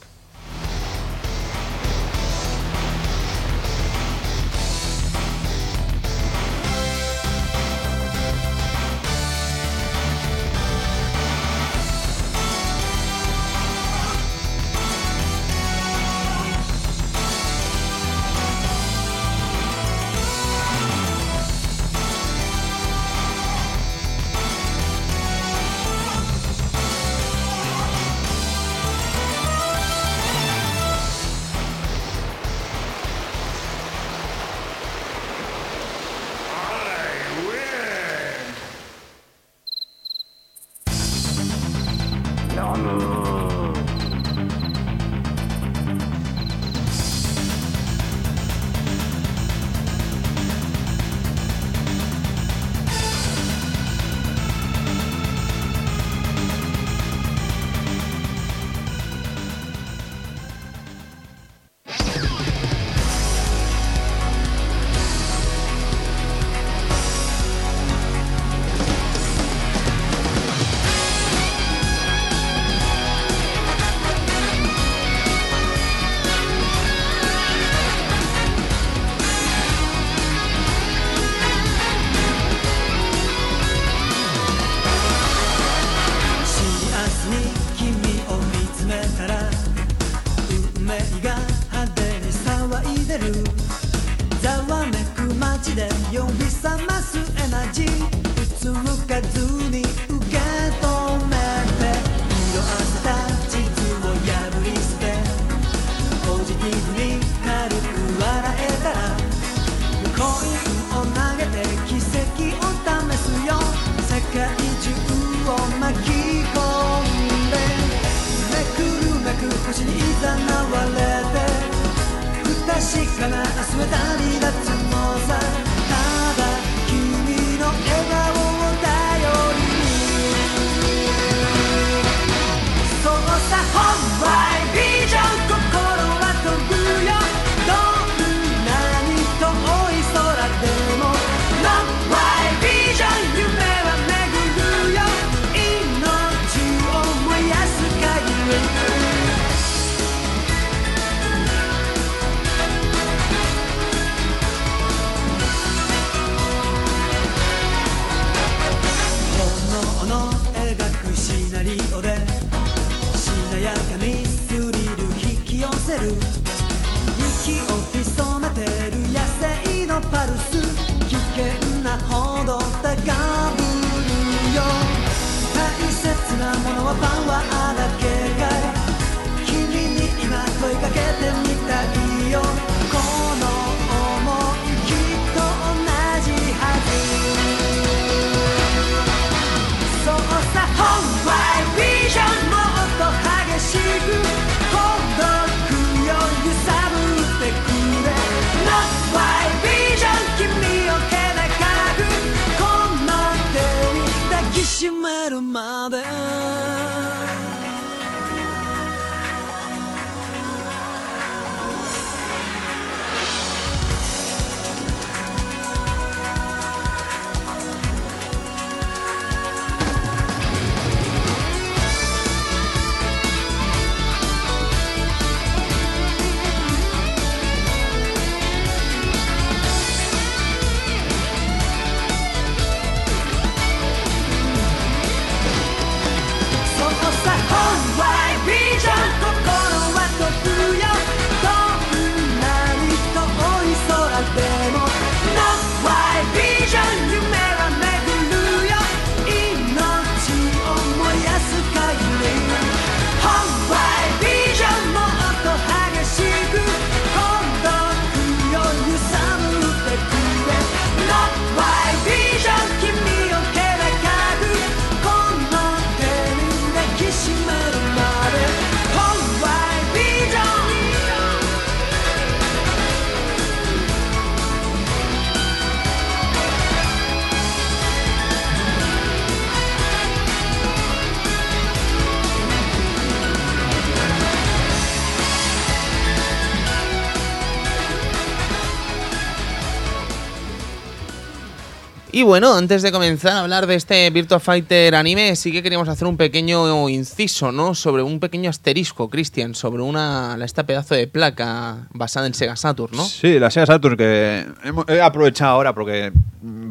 Y bueno, antes de comenzar a hablar de este Virtua Fighter anime, sí que queríamos hacer un pequeño inciso, ¿no? Sobre un pequeño asterisco, Cristian, sobre una esta pedazo de placa basada en Sega Saturn, ¿no? Sí, la Sega Saturn que hemos- he aprovechado ahora porque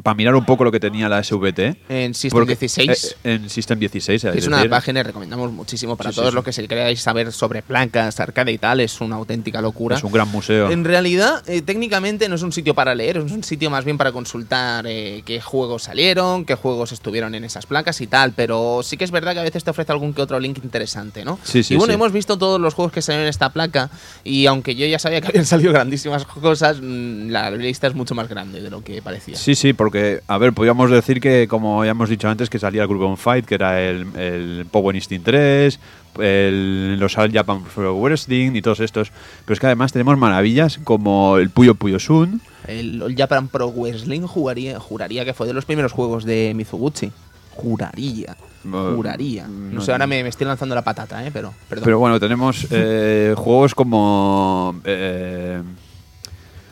para mirar un poco lo que tenía la SVT. En System Porque- 16. eh, en System 16. Es una página que recomendamos muchísimo para Sí, sí, todos sí. los que se queráis saber sobre placas, arcade y tal. Es una auténtica locura. Es un gran museo. En realidad, eh, técnicamente no es un sitio para leer, es un sitio más bien para consultar eh, qué juegos salieron, qué juegos estuvieron en esas placas y tal, pero sí que es verdad que a veces te ofrece algún que otro link interesante, ¿no? Sí, sí, y bueno, sí. hemos visto todos los juegos que salieron en esta placa y aunque yo ya sabía que habían salido grandísimas cosas, mm, la lista es mucho más grande de lo que parecía. Sí, sí, porque, a ver, podríamos decir que, como ya hemos dicho antes, que salía el Group on Fight, que era el, el Power Instinct 3, el, los All Japan Pro Wrestling y todos estos. Pero es que además tenemos maravillas como el Puyo Puyo Sun. El All Japan Pro Wrestling jugaría, juraría que fue de los primeros juegos de Mizuguchi. Juraría. Juraría. No, no- sé, ahora me, me estoy lanzando la patata, ¿eh? Pero, perdón. Pero bueno, tenemos eh, juegos como. eh,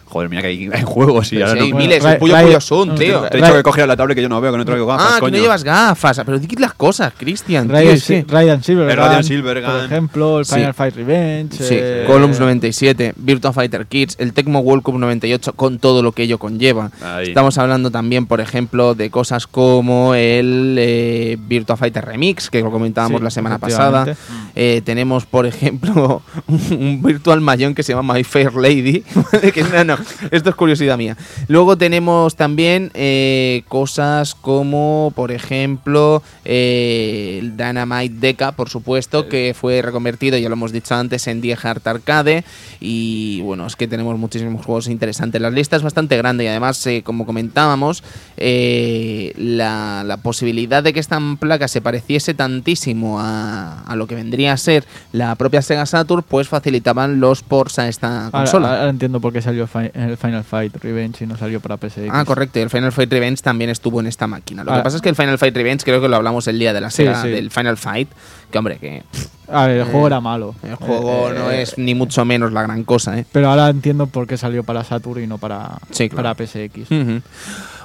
joder, mira que hay, hay juegos y Pero ahora sí, no. miles, Ra- el Puyo Puyo Sun, tío. Te he dicho que cogiera la tablet que yo no veo, que no traigo gafas. Ah, coño. no llevas gafas. Pero di las cosas, Cristian. tío, es que- Radiant Silvergun, por ejemplo, el Sí. Final Fight Revenge. Sí, eh, Columns 97, Virtua Fighter Kids, el Tecmo World Cup 98 con todo lo que ello conlleva. Ahí. Estamos hablando también, por ejemplo, de cosas como el eh, Virtua Fighter Remix, que lo comentábamos Sí, la semana pasada. Eh, tenemos, por ejemplo, un Virtual Mayón que se llama My Fair Lady. que no, no, esto es curiosidad mía. Luego tenemos también eh, cosas como, por ejemplo, eh, el Dynamite Deca, por supuesto, que fue reconvertido, ya lo hemos dicho antes, en Die Hard Arcade. Y bueno, es que tenemos muchísimos juegos interesantes. La lista es bastante grande y además, eh, como comentábamos, eh, la, la posibilidad de que esta placa se pareciese tantísimo a, a lo que vendría a ser la propia Sega Saturn, pues facilitaban los ports a esta Ahora, consola. ahora entiendo por qué salió fi- el Final Fight Revenge y no salió para PSX. Ah, correcto. El Final Fight Revenge también estuvo en esta máquina. Lo que Ahora- pasa es que el Final Fight Revenge creo que lo hablamos el día de la Sí, Sega sí. del Final Fight. Que hombre, que A ver, el Eh, juego era malo. el juego Eh, no es ni mucho menos la gran cosa, ¿eh? Pero ahora entiendo por qué salió para Saturn y no para, Sí, claro. para PSX.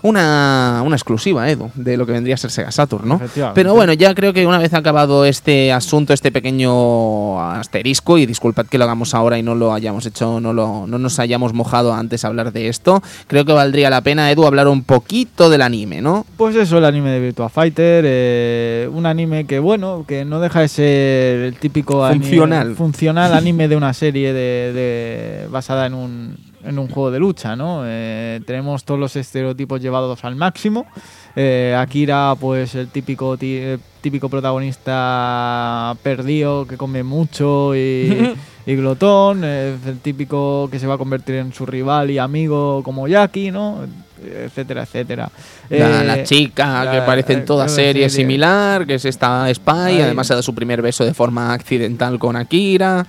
Una, una exclusiva, Edu, de lo que vendría a ser Sega Saturn, ¿no? Pero bueno, ya creo que una vez acabado este asunto, este pequeño asterisco, y disculpad que lo hagamos ahora y no lo hayamos hecho, no, lo, no nos hayamos mojado antes a hablar de esto, creo que valdría la pena, Edu, hablar un poquito del anime, ¿no? Pues eso, el anime de Virtua Fighter, eh, un anime que bueno, que no deja de ser el típico anime- Funcional. funcional anime de una serie de, de- basada en un, en un juego de lucha, ¿no? Eh, tenemos todos los estereotipos llevados al máximo. Eh, Akira, pues el típico eh, típico protagonista perdido que come mucho y, y glotón, eh, el típico que se va a convertir en su rival y amigo como Jackie, ¿no? etcétera, etcétera. La, Eh, la chica que la- parece en toda serie serie. similar, que es esta Spy, Ay. además se da su primer beso de forma accidental con Akira.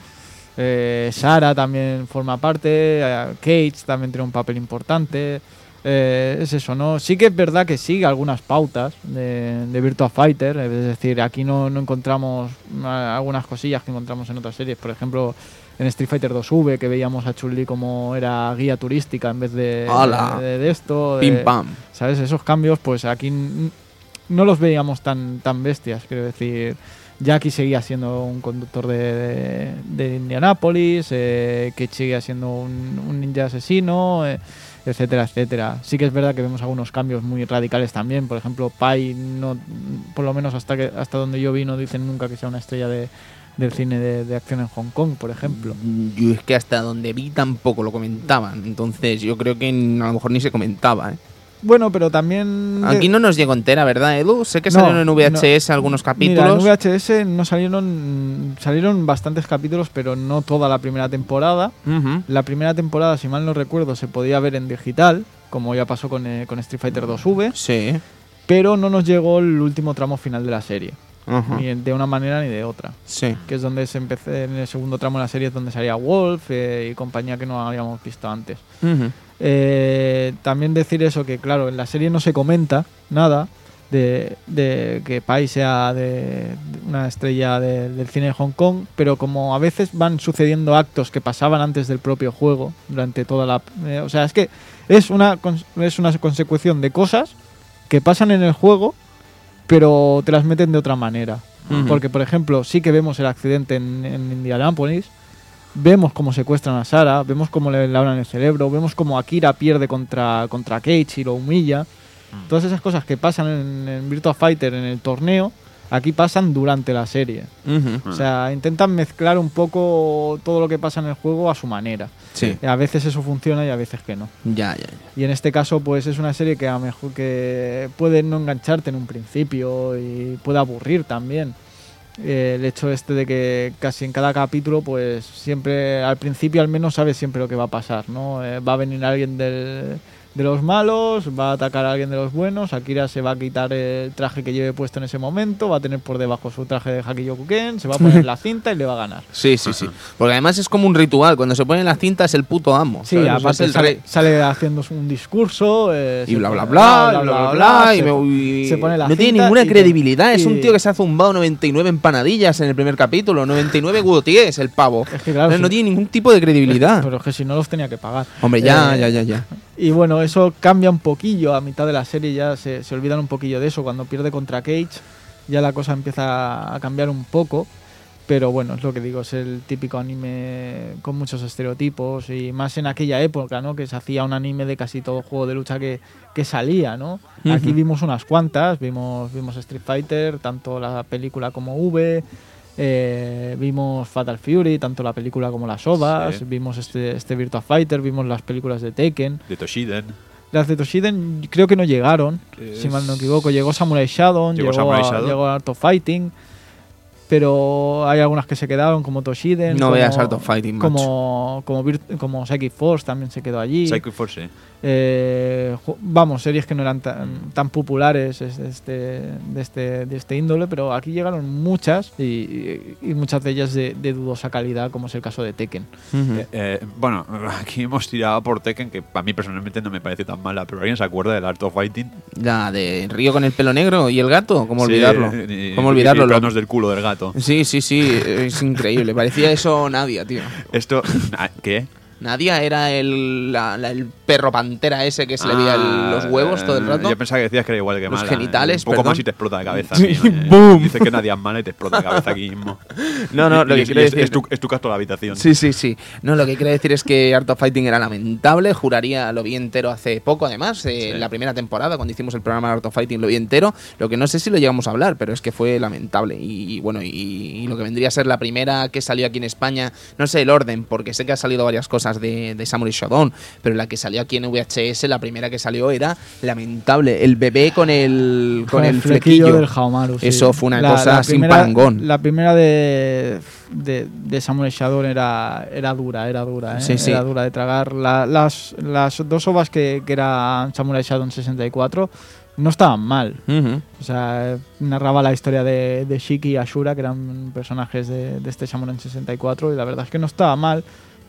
Eh, Sara también forma parte, eh, Cage también tiene un papel importante. Eh, es eso, ¿no? Sí que es verdad que sigue algunas pautas de, de Virtua Fighter, es decir, aquí no, no encontramos ah, algunas cosillas que encontramos en otras series, por ejemplo, en Street Fighter 2V, que veíamos a Chun-Li como era guía turística en vez de, de, de esto. Pim pam. ¿Sabes? Esos cambios, pues aquí no los veíamos tan, tan bestias, quiero decir. Jackie seguía siendo un conductor de, de, de eh, que seguía siendo un, un ninja asesino, eh, etcétera, etcétera. Sí que es verdad que vemos algunos cambios muy radicales también. Por ejemplo, Pai, no, por lo menos hasta, que, hasta donde yo vi, no dicen nunca que sea una estrella de, del cine de, de acción en Hong Kong, por ejemplo. Yo es que hasta donde vi tampoco lo comentaban, entonces yo creo que a lo mejor ni se comentaba. ¿eh? Bueno, pero también... Aquí no nos llegó entera, ¿verdad, Edu? Sé que No, salieron en VHS algunos capítulos. Mira, en VHS no salieron, salieron bastantes capítulos, pero no toda la primera temporada. La primera temporada, si mal no recuerdo, se podía ver en digital, como ya pasó con, eh, con Street Fighter 2V, Sí. pero no nos llegó el último tramo final de la serie, Ajá. ni de una manera ni de otra. Sí. Que es donde se empezó, en el segundo tramo de la serie es donde salía Wolf eh, y compañía que no habíamos visto antes. Ujú. Eh, también decir eso, que claro, en la serie no se comenta nada de, de que Pai sea de, de una estrella de- del cine de Hong Kong, pero como a veces van sucediendo actos que pasaban antes del propio juego, durante toda la... eh, o sea, es que es una, es una consecución de cosas que pasan en el juego, pero te las meten de otra manera. Porque, por ejemplo, sí que vemos el accidente en, en Indianapolis, vemos cómo secuestran a Sara, vemos cómo le labran el cerebro, vemos cómo Akira pierde contra, contra Cage y lo humilla. Todas esas cosas que pasan en, en Virtua Fighter en el torneo, aquí pasan durante la serie. O sea, intentan mezclar un poco todo lo que pasa en el juego a su manera. Sí. A veces eso funciona y a veces que no. Ya, ya, ya. Y en este caso, pues es una serie que a lo mejor que puede no engancharte en un principio y puede aburrir también. El hecho este de que casi en cada capítulo, pues siempre, al principio al menos sabes siempre lo que va a pasar, ¿no? Eh, va a venir alguien del- de los malos, va a atacar a alguien de los buenos, Akira se va a quitar el traje que lleve puesto en ese momento, va a tener por debajo su traje de Haki Yokuken, se va a poner la cinta y le va a ganar. Sí, sí, sí. Porque además es como un ritual. Cuando se pone la cinta es el puto amo. Sí, ¿sabes? O sea, aparte el sale, rey. sale haciendo un discurso eh, Y bla, bla, pone- bla, bla, bla, bla, y se, me- y se pone la no tiene ninguna te- credibilidad. Es un tío que se ha zumbado 99 empanadillas en el primer capítulo. 99 guoties, el pavo. Es que claro, no, si- no tiene ningún tipo de credibilidad. Pero es que si no los tenía que pagar. Hombre, ya, Eh, ya, ya, ya. Y bueno, eso cambia un poquillo a mitad de la serie, ya se, se olvidan un poquillo de eso. Cuando pierde contra Cage, ya la cosa empieza a cambiar un poco. Pero bueno, es lo que digo, es el típico anime con muchos estereotipos y más en aquella época, ¿no? Que se hacía un anime de casi todo juego de lucha que, que salía, ¿no? Aquí vimos unas cuantas, vimos, vimos Street Fighter, tanto la película como V, eh, vimos Fatal Fury, tanto la película como las ovas, Sí. vimos este, este Virtua Fighter, vimos las películas de Tekken. De Toshiden. Las de Toshiden creo que no llegaron, Es- si mal no equivoco. Llegó Samurai Shadow, Llegó llegó, Samurai a- Shadow. llegó Art of Fighting, pero hay algunas que se quedaron, como Toshiden. No como, veas Art of Fighting. Como, como, Virt- como Psychic Force también se quedó allí. Psycho Force. Eh, ju- vamos, series que no eran tan, tan populares de este, de, este, de este índole, pero aquí llegaron muchas y, y- y muchas de ellas de, de dudosa calidad, como es el caso de Tekken. Eh, eh, bueno, aquí hemos tirado por Tekken, que a mí personalmente no me parece tan mala, pero ¿alguien se acuerda del Art of Fighting? La de Río con el pelo negro y el gato. ¿Cómo Sí, olvidarlo? y- ¿Cómo y- olvidarlo? y Lo- planos del culo del gato. Sí, sí, sí. Es increíble. Parecía eso Nadia, tío. Esto. ah, ¿Qué? Nadia era el, la- la- el perro pantera ese que se le veía el- los huevos todo el Ah, rato. Yo pensaba que decías que era igual que Los mala. genitales, Un poco perdón. más y te explota la cabeza. Sí, ¿no? ¡boom! Dices que nadie es mala y te explota la cabeza aquí mismo. No, no, Y- lo y que es, quiero y es- decir- es tu, es tu casto la habitación. Sí, sí, sí. No, lo que quiero decir es que Art of Fighting era lamentable. Juraría, lo vi entero hace poco, además. eh, En la primera temporada, cuando hicimos el programa de Art of Fighting, lo vi entero. Lo que no sé si lo llegamos a hablar, pero es que fue lamentable. Y, y bueno, y, y lo que vendría a ser la primera que salió aquí en España, no sé el orden, porque sé que ha salido varias cosas de, de Samurai Shodown, pero la que salió aquí en VHS, la primera que salió era lamentable. El bebé con el, con el flequillo. del Haomaru. sí. Eso fue una cosa sin parangón. La primera de, de, de Samurai Shodown era, era dura, era dura, ¿eh? Sí, sí. Era dura de tragar. La- las, las dos ovas que, que era Samurai Shodown 64 no estaban mal. O sea, narraba la historia de, de Shiki y Ashura, que eran personajes de, de este Samurai 64, y la verdad es que no estaba mal,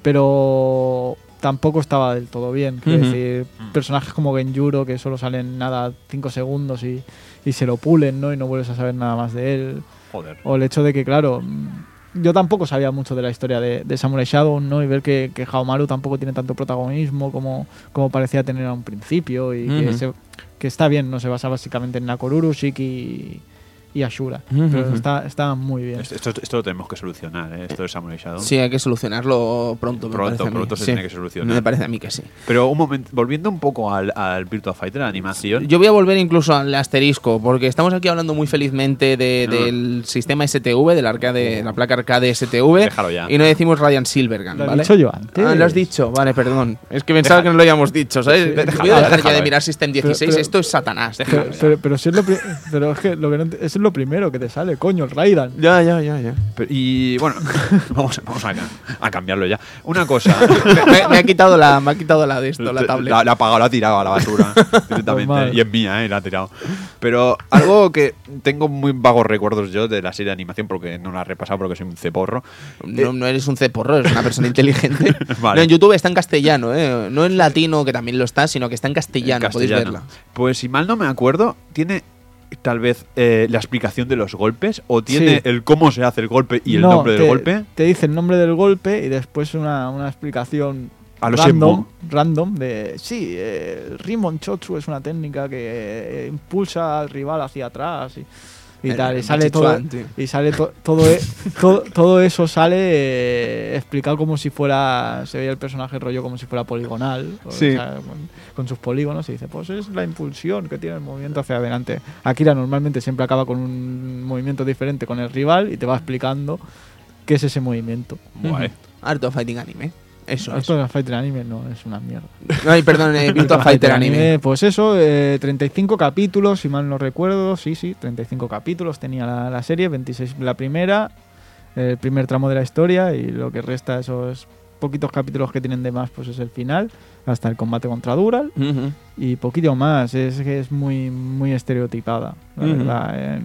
pero tampoco estaba del todo bien. Ujú. decir, personajes como Genjuro, que solo salen nada 5 segundos y, y se lo pulen, ¿no? Y no vuelves a saber nada más de él. Joder. O el hecho de que, claro, mm, yo tampoco sabía mucho de la historia de, de Samurai Shadow, ¿no? Y ver que, que Haomaru tampoco tiene tanto protagonismo como, como parecía tener a un principio y que, se- que está bien, no se basa básicamente en Nakoruru, Shiki y Ashura. Ujú, Pero ujú. está, está muy bien. Esto, esto, esto lo tenemos que solucionar, ¿eh? esto de Samurai Shadow. Sí, hay que solucionarlo pronto. me Pronto, parece a mí. pronto se Sí. tiene que solucionar. Me parece a mí que sí. Pero un momento, volviendo un poco al, al Virtua Fighter, la animación. Yo voy a volver incluso al asterisco, porque estamos aquí hablando muy felizmente de- No. del sistema STV, del arcade, la placa arcade STV, Déjalo ya. y no decimos Radiant Silvergun, Lo he ¿vale? dicho yo antes. Ah, lo has dicho, vale, perdón. Es que pensaba Deja- que no lo habíamos dicho, ¿sabes? Sí, voy a dejar ya de eh. mirar System 16, pero- esto es Satanás. Pero, pero, pero si es lo, pero es que lo que no es lo primero que te sale, coño, el Raidan. Ya, ya, ya, ya. Pero- y bueno, vamos, vamos a, a cambiarlo ya. Una cosa. me, me ha quitado la, me ha quitado la de esto, la tablet. La, la ha apagado, la ha tirado a la basura directamente. Normal. y es mía, ¿eh? La ha tirado. Pero algo que tengo muy vagos recuerdos yo de la serie de animación, porque no la he repasado porque soy un ceporro. No, no eres un ceporro, eres una persona inteligente. Vale. No, en YouTube está en castellano, ¿eh? No en latino, que también lo está, sino que está en castellano, en podéis castellano. verla. Pues si mal no me acuerdo, tiene tal vez eh, la explicación de los golpes o tiene Sí. el cómo se hace el golpe y el No, nombre del te- golpe. Te dice el nombre del golpe y después una, una explicación A lo random, random de sí, eh, Rimon Chotsu es una técnica que eh, impulsa al rival hacia atrás y, y El- tal. Y sale todo, y sale to- todo, e- todo, todo eso sale eh, explicado como si fuera, se veía el personaje rollo como si fuera poligonal, o Sí. sea, con, con sus polígonos y dice, pues es la impulsión que tiene el movimiento hacia adelante. Akira normalmente siempre acaba con un movimiento diferente con el rival y te va explicando qué es ese movimiento. Guay. Art of Fighting Anime. Eso es. Esto de Fighter Anime no es una mierda. Ay, perdón, eh, Virtua Fighter Anime. Pues eso, eh, 35 capítulos, si mal no recuerdo. Sí, sí, 35 capítulos tenía la, la serie, 26 la primera, el primer tramo de la historia y lo que resta esos poquitos capítulos que tienen de más, pues es el final, hasta el combate contra Dural y poquito más. Es que es muy, muy estereotipada, la verdad. eh.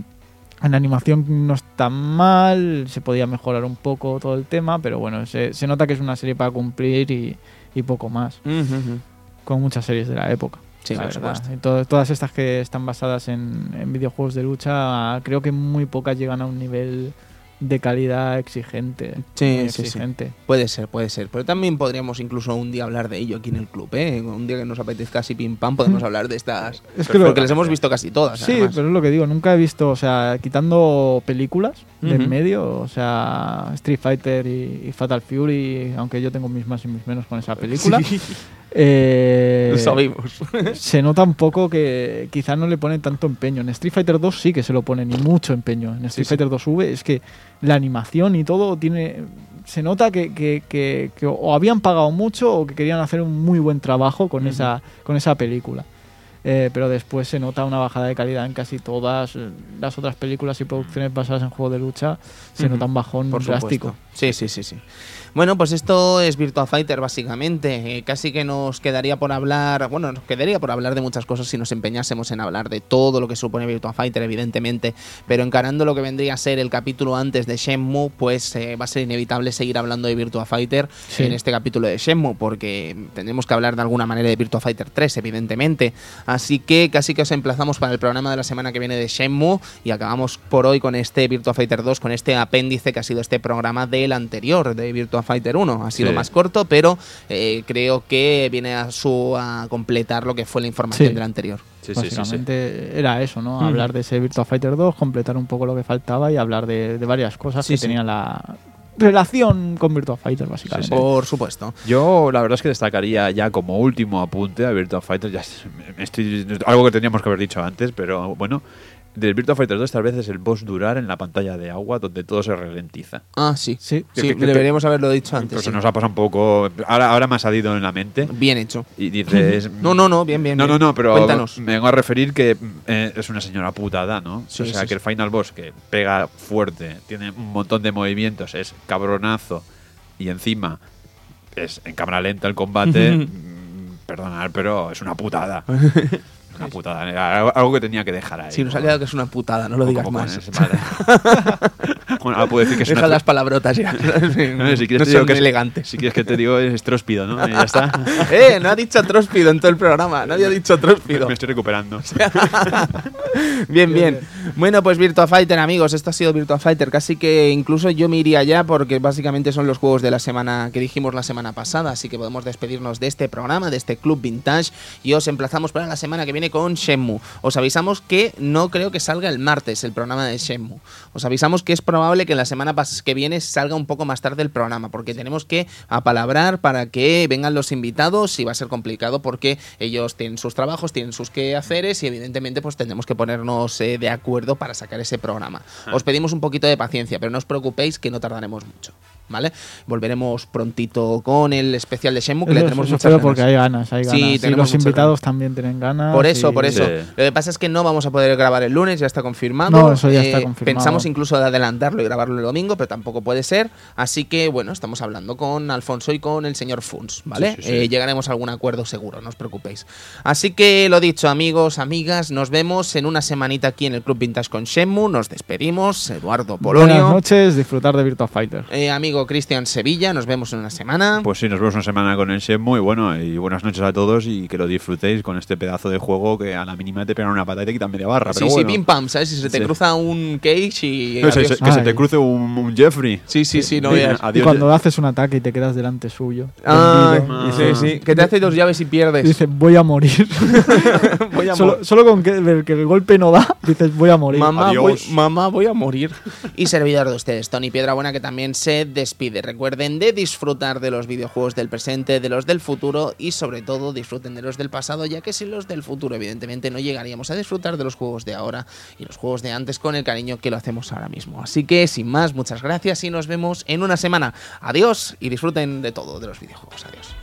En animación no está mal, se podía mejorar un poco todo el tema, pero bueno, se, se nota que es una serie para cumplir y, y poco más, con muchas series de la época. Sí, la por verdad. supuesto. Y to- todas estas que están basadas en, en videojuegos de lucha, creo que muy pocas llegan a un nivel de calidad exigente. Sí, muy sí, sí. exigente. Puede ser, puede ser. Pero también podríamos incluso un día hablar de ello aquí en el club, ¿eh? Un día que nos apetezca así pim pam, podemos hablar de estas. Es que lo- Porque les hemos visto casi todas. Sí, además. pero es lo que digo, nunca he visto, o sea, quitando películas de en medio, o sea, Street Fighter y, y Fatal Fury, aunque yo tengo mis más y mis menos con esa película, Sí, eh, lo sabemos. se nota un poco que quizá no le ponen tanto empeño. En Street Fighter 2 sí que se lo ponen y mucho empeño. En Street sí. Fighter 2V es que la animación y todo tiene... Se nota que, que- que- que o habían pagado mucho o que querían hacer un muy buen trabajo con, esa, con esa película. Eh, pero después se nota una bajada de calidad en casi todas eh, las otras películas y producciones basadas en juegos de lucha. Se nota un bajón Por drástico. supuesto. Sí, sí, sí, sí. Bueno, pues esto es Virtua Fighter básicamente. Eh, casi que nos quedaría por hablar, bueno, nos quedaría por hablar de muchas cosas si nos empeñásemos en hablar de todo lo que supone Virtua Fighter, evidentemente. Pero encarando lo que vendría a ser el capítulo antes de Shenmue, pues eh, va a ser inevitable seguir hablando de Virtua Fighter Sí. en este capítulo de Shenmue, porque tendremos que hablar de alguna manera de Virtua Fighter 3, evidentemente. Así que casi que os emplazamos para el programa de la semana que viene de Shenmue y acabamos por hoy con este Virtua Fighter 2, con este apéndice que ha sido este programa de del anterior, de Virtua Fighter 1. Ha sido Sí. más corto, pero eh, creo que viene a, su, a completar lo que fue la información Sí. del anterior. Sí, sí, sí, sí. Básicamente era eso, ¿no? Ujú. Hablar de ese Virtua Fighter 2, completar un poco lo que faltaba y hablar de, de varias cosas Sí, que sí. tenían la relación con Virtua Fighter, básicamente. Por supuesto. Yo la verdad es que destacaría ya como último apunte a Virtua Fighter, ya estoy, algo que teníamos que haber dicho antes, pero bueno, del Virtua Fighter 2 tal vez es el boss durar en la pantalla de agua donde todo se ralentiza. Ah, sí. Sí. Sí, Que- que- que- deberíamos haberlo dicho antes. Sí. se nos ha pasado un poco, ahora, ahora me ha salido en la mente Bien hecho. y dices... No, no, no, bien, bien. No, no, bien. no, pero Cuéntanos. me vengo a referir que eh, es una señora putada, ¿no? Sí, o sea, sí, que el final boss que pega fuerte, tiene un montón de movimientos, es cabronazo y encima es en cámara lenta el combate. mm, Perdonad, pero es una putada. una putada. Era algo- que tenía que dejar ahí. Si nos ha quedado que es una putada, no lo digas más. bueno, ahora puedo decir que es Deja una las palabrotas ya. No, si quieres no te digo que es- elegantes. Si quieres que te digo es tróspido, ¿no? Y ya está. eh, no ha dicho tróspido en todo el programa. Nadie ha dicho tróspido. Me estoy recuperando. Bien, bien. Bueno, pues Virtua Fighter, amigos, esto ha sido Virtua Fighter. Casi que incluso yo me iría ya porque básicamente son los juegos de la semana que dijimos la semana pasada. Así que podemos despedirnos de este programa, de este Club Vintage. Y os emplazamos para la semana que viene con Shenmue. Os avisamos que no creo que salga el martes el programa de Shenmue. Os avisamos que es probable que la semana que viene salga un poco más tarde el programa porque tenemos que apalabrar para que vengan los invitados y va a ser complicado porque ellos tienen sus trabajos, tienen sus quehaceres y evidentemente pues tendremos que ponernos eh, de acuerdo para sacar ese programa. Os pedimos un poquito de paciencia, pero no os preocupéis que no tardaremos mucho. ¿Vale? Volveremos prontito con el especial de Shenmue, que le tenemos muchas espero ganas. porque hay ganas, hay Sí, ganas. los invitados también tienen ganas. Por eso, y- por eso. Sí. Lo que pasa es que no vamos a poder grabar el lunes, ya está confirmado. No, eso ya está Eh, confirmado. Pensamos incluso de adelantarlo y grabarlo el domingo, pero tampoco puede ser. Así que, bueno, estamos hablando con Alfonso y con el señor Funs, ¿vale? Sí, sí, sí. Eh, llegaremos a algún acuerdo seguro, no os preocupéis. Así que lo dicho, amigos, amigas, nos vemos en una semanita aquí en el Club Vintage con Shenmue. Nos despedimos. Eduardo Buenas Polonio. noches, disfrutar de Virtua Fighter. eh, amigo Cristian Sevilla, nos vemos en una semana. Pues sí, nos vemos una semana con el Shenmue y bueno, y buenas noches a todos y que lo disfrutéis con este pedazo de juego que a la mínima te pegan una pata y te quitan media barra. sí, pero sí, bueno. pim pam, ¿sabes? Si se te Sí. cruza un Cage y. No se- que se te cruce un, un Jeffrey. Sí, sí, sí, no Sí, veas. Y Adiós. cuando haces un ataque y te quedas delante suyo. Tendido, sí, sí. Que te hace dos llaves y pierdes. Dices, voy a morir. Voy a solo, morir. solo con que, el golpe no da, dices, voy a morir. Mamá Adiós. voy, mamá, voy a morir. Y servidor de ustedes, Tony Piedrabuena, que también se despide. Recuerden de disfrutar de los videojuegos del presente, de los del futuro y sobre todo disfruten de los del pasado, ya que sin los del futuro, evidentemente, no llegaríamos a disfrutar de los juegos de ahora y los juegos de antes con el cariño que lo hacemos ahora mismo. Así que, sin más, muchas gracias y nos vemos en una semana. Adiós y disfruten de todo, de los videojuegos. Adiós.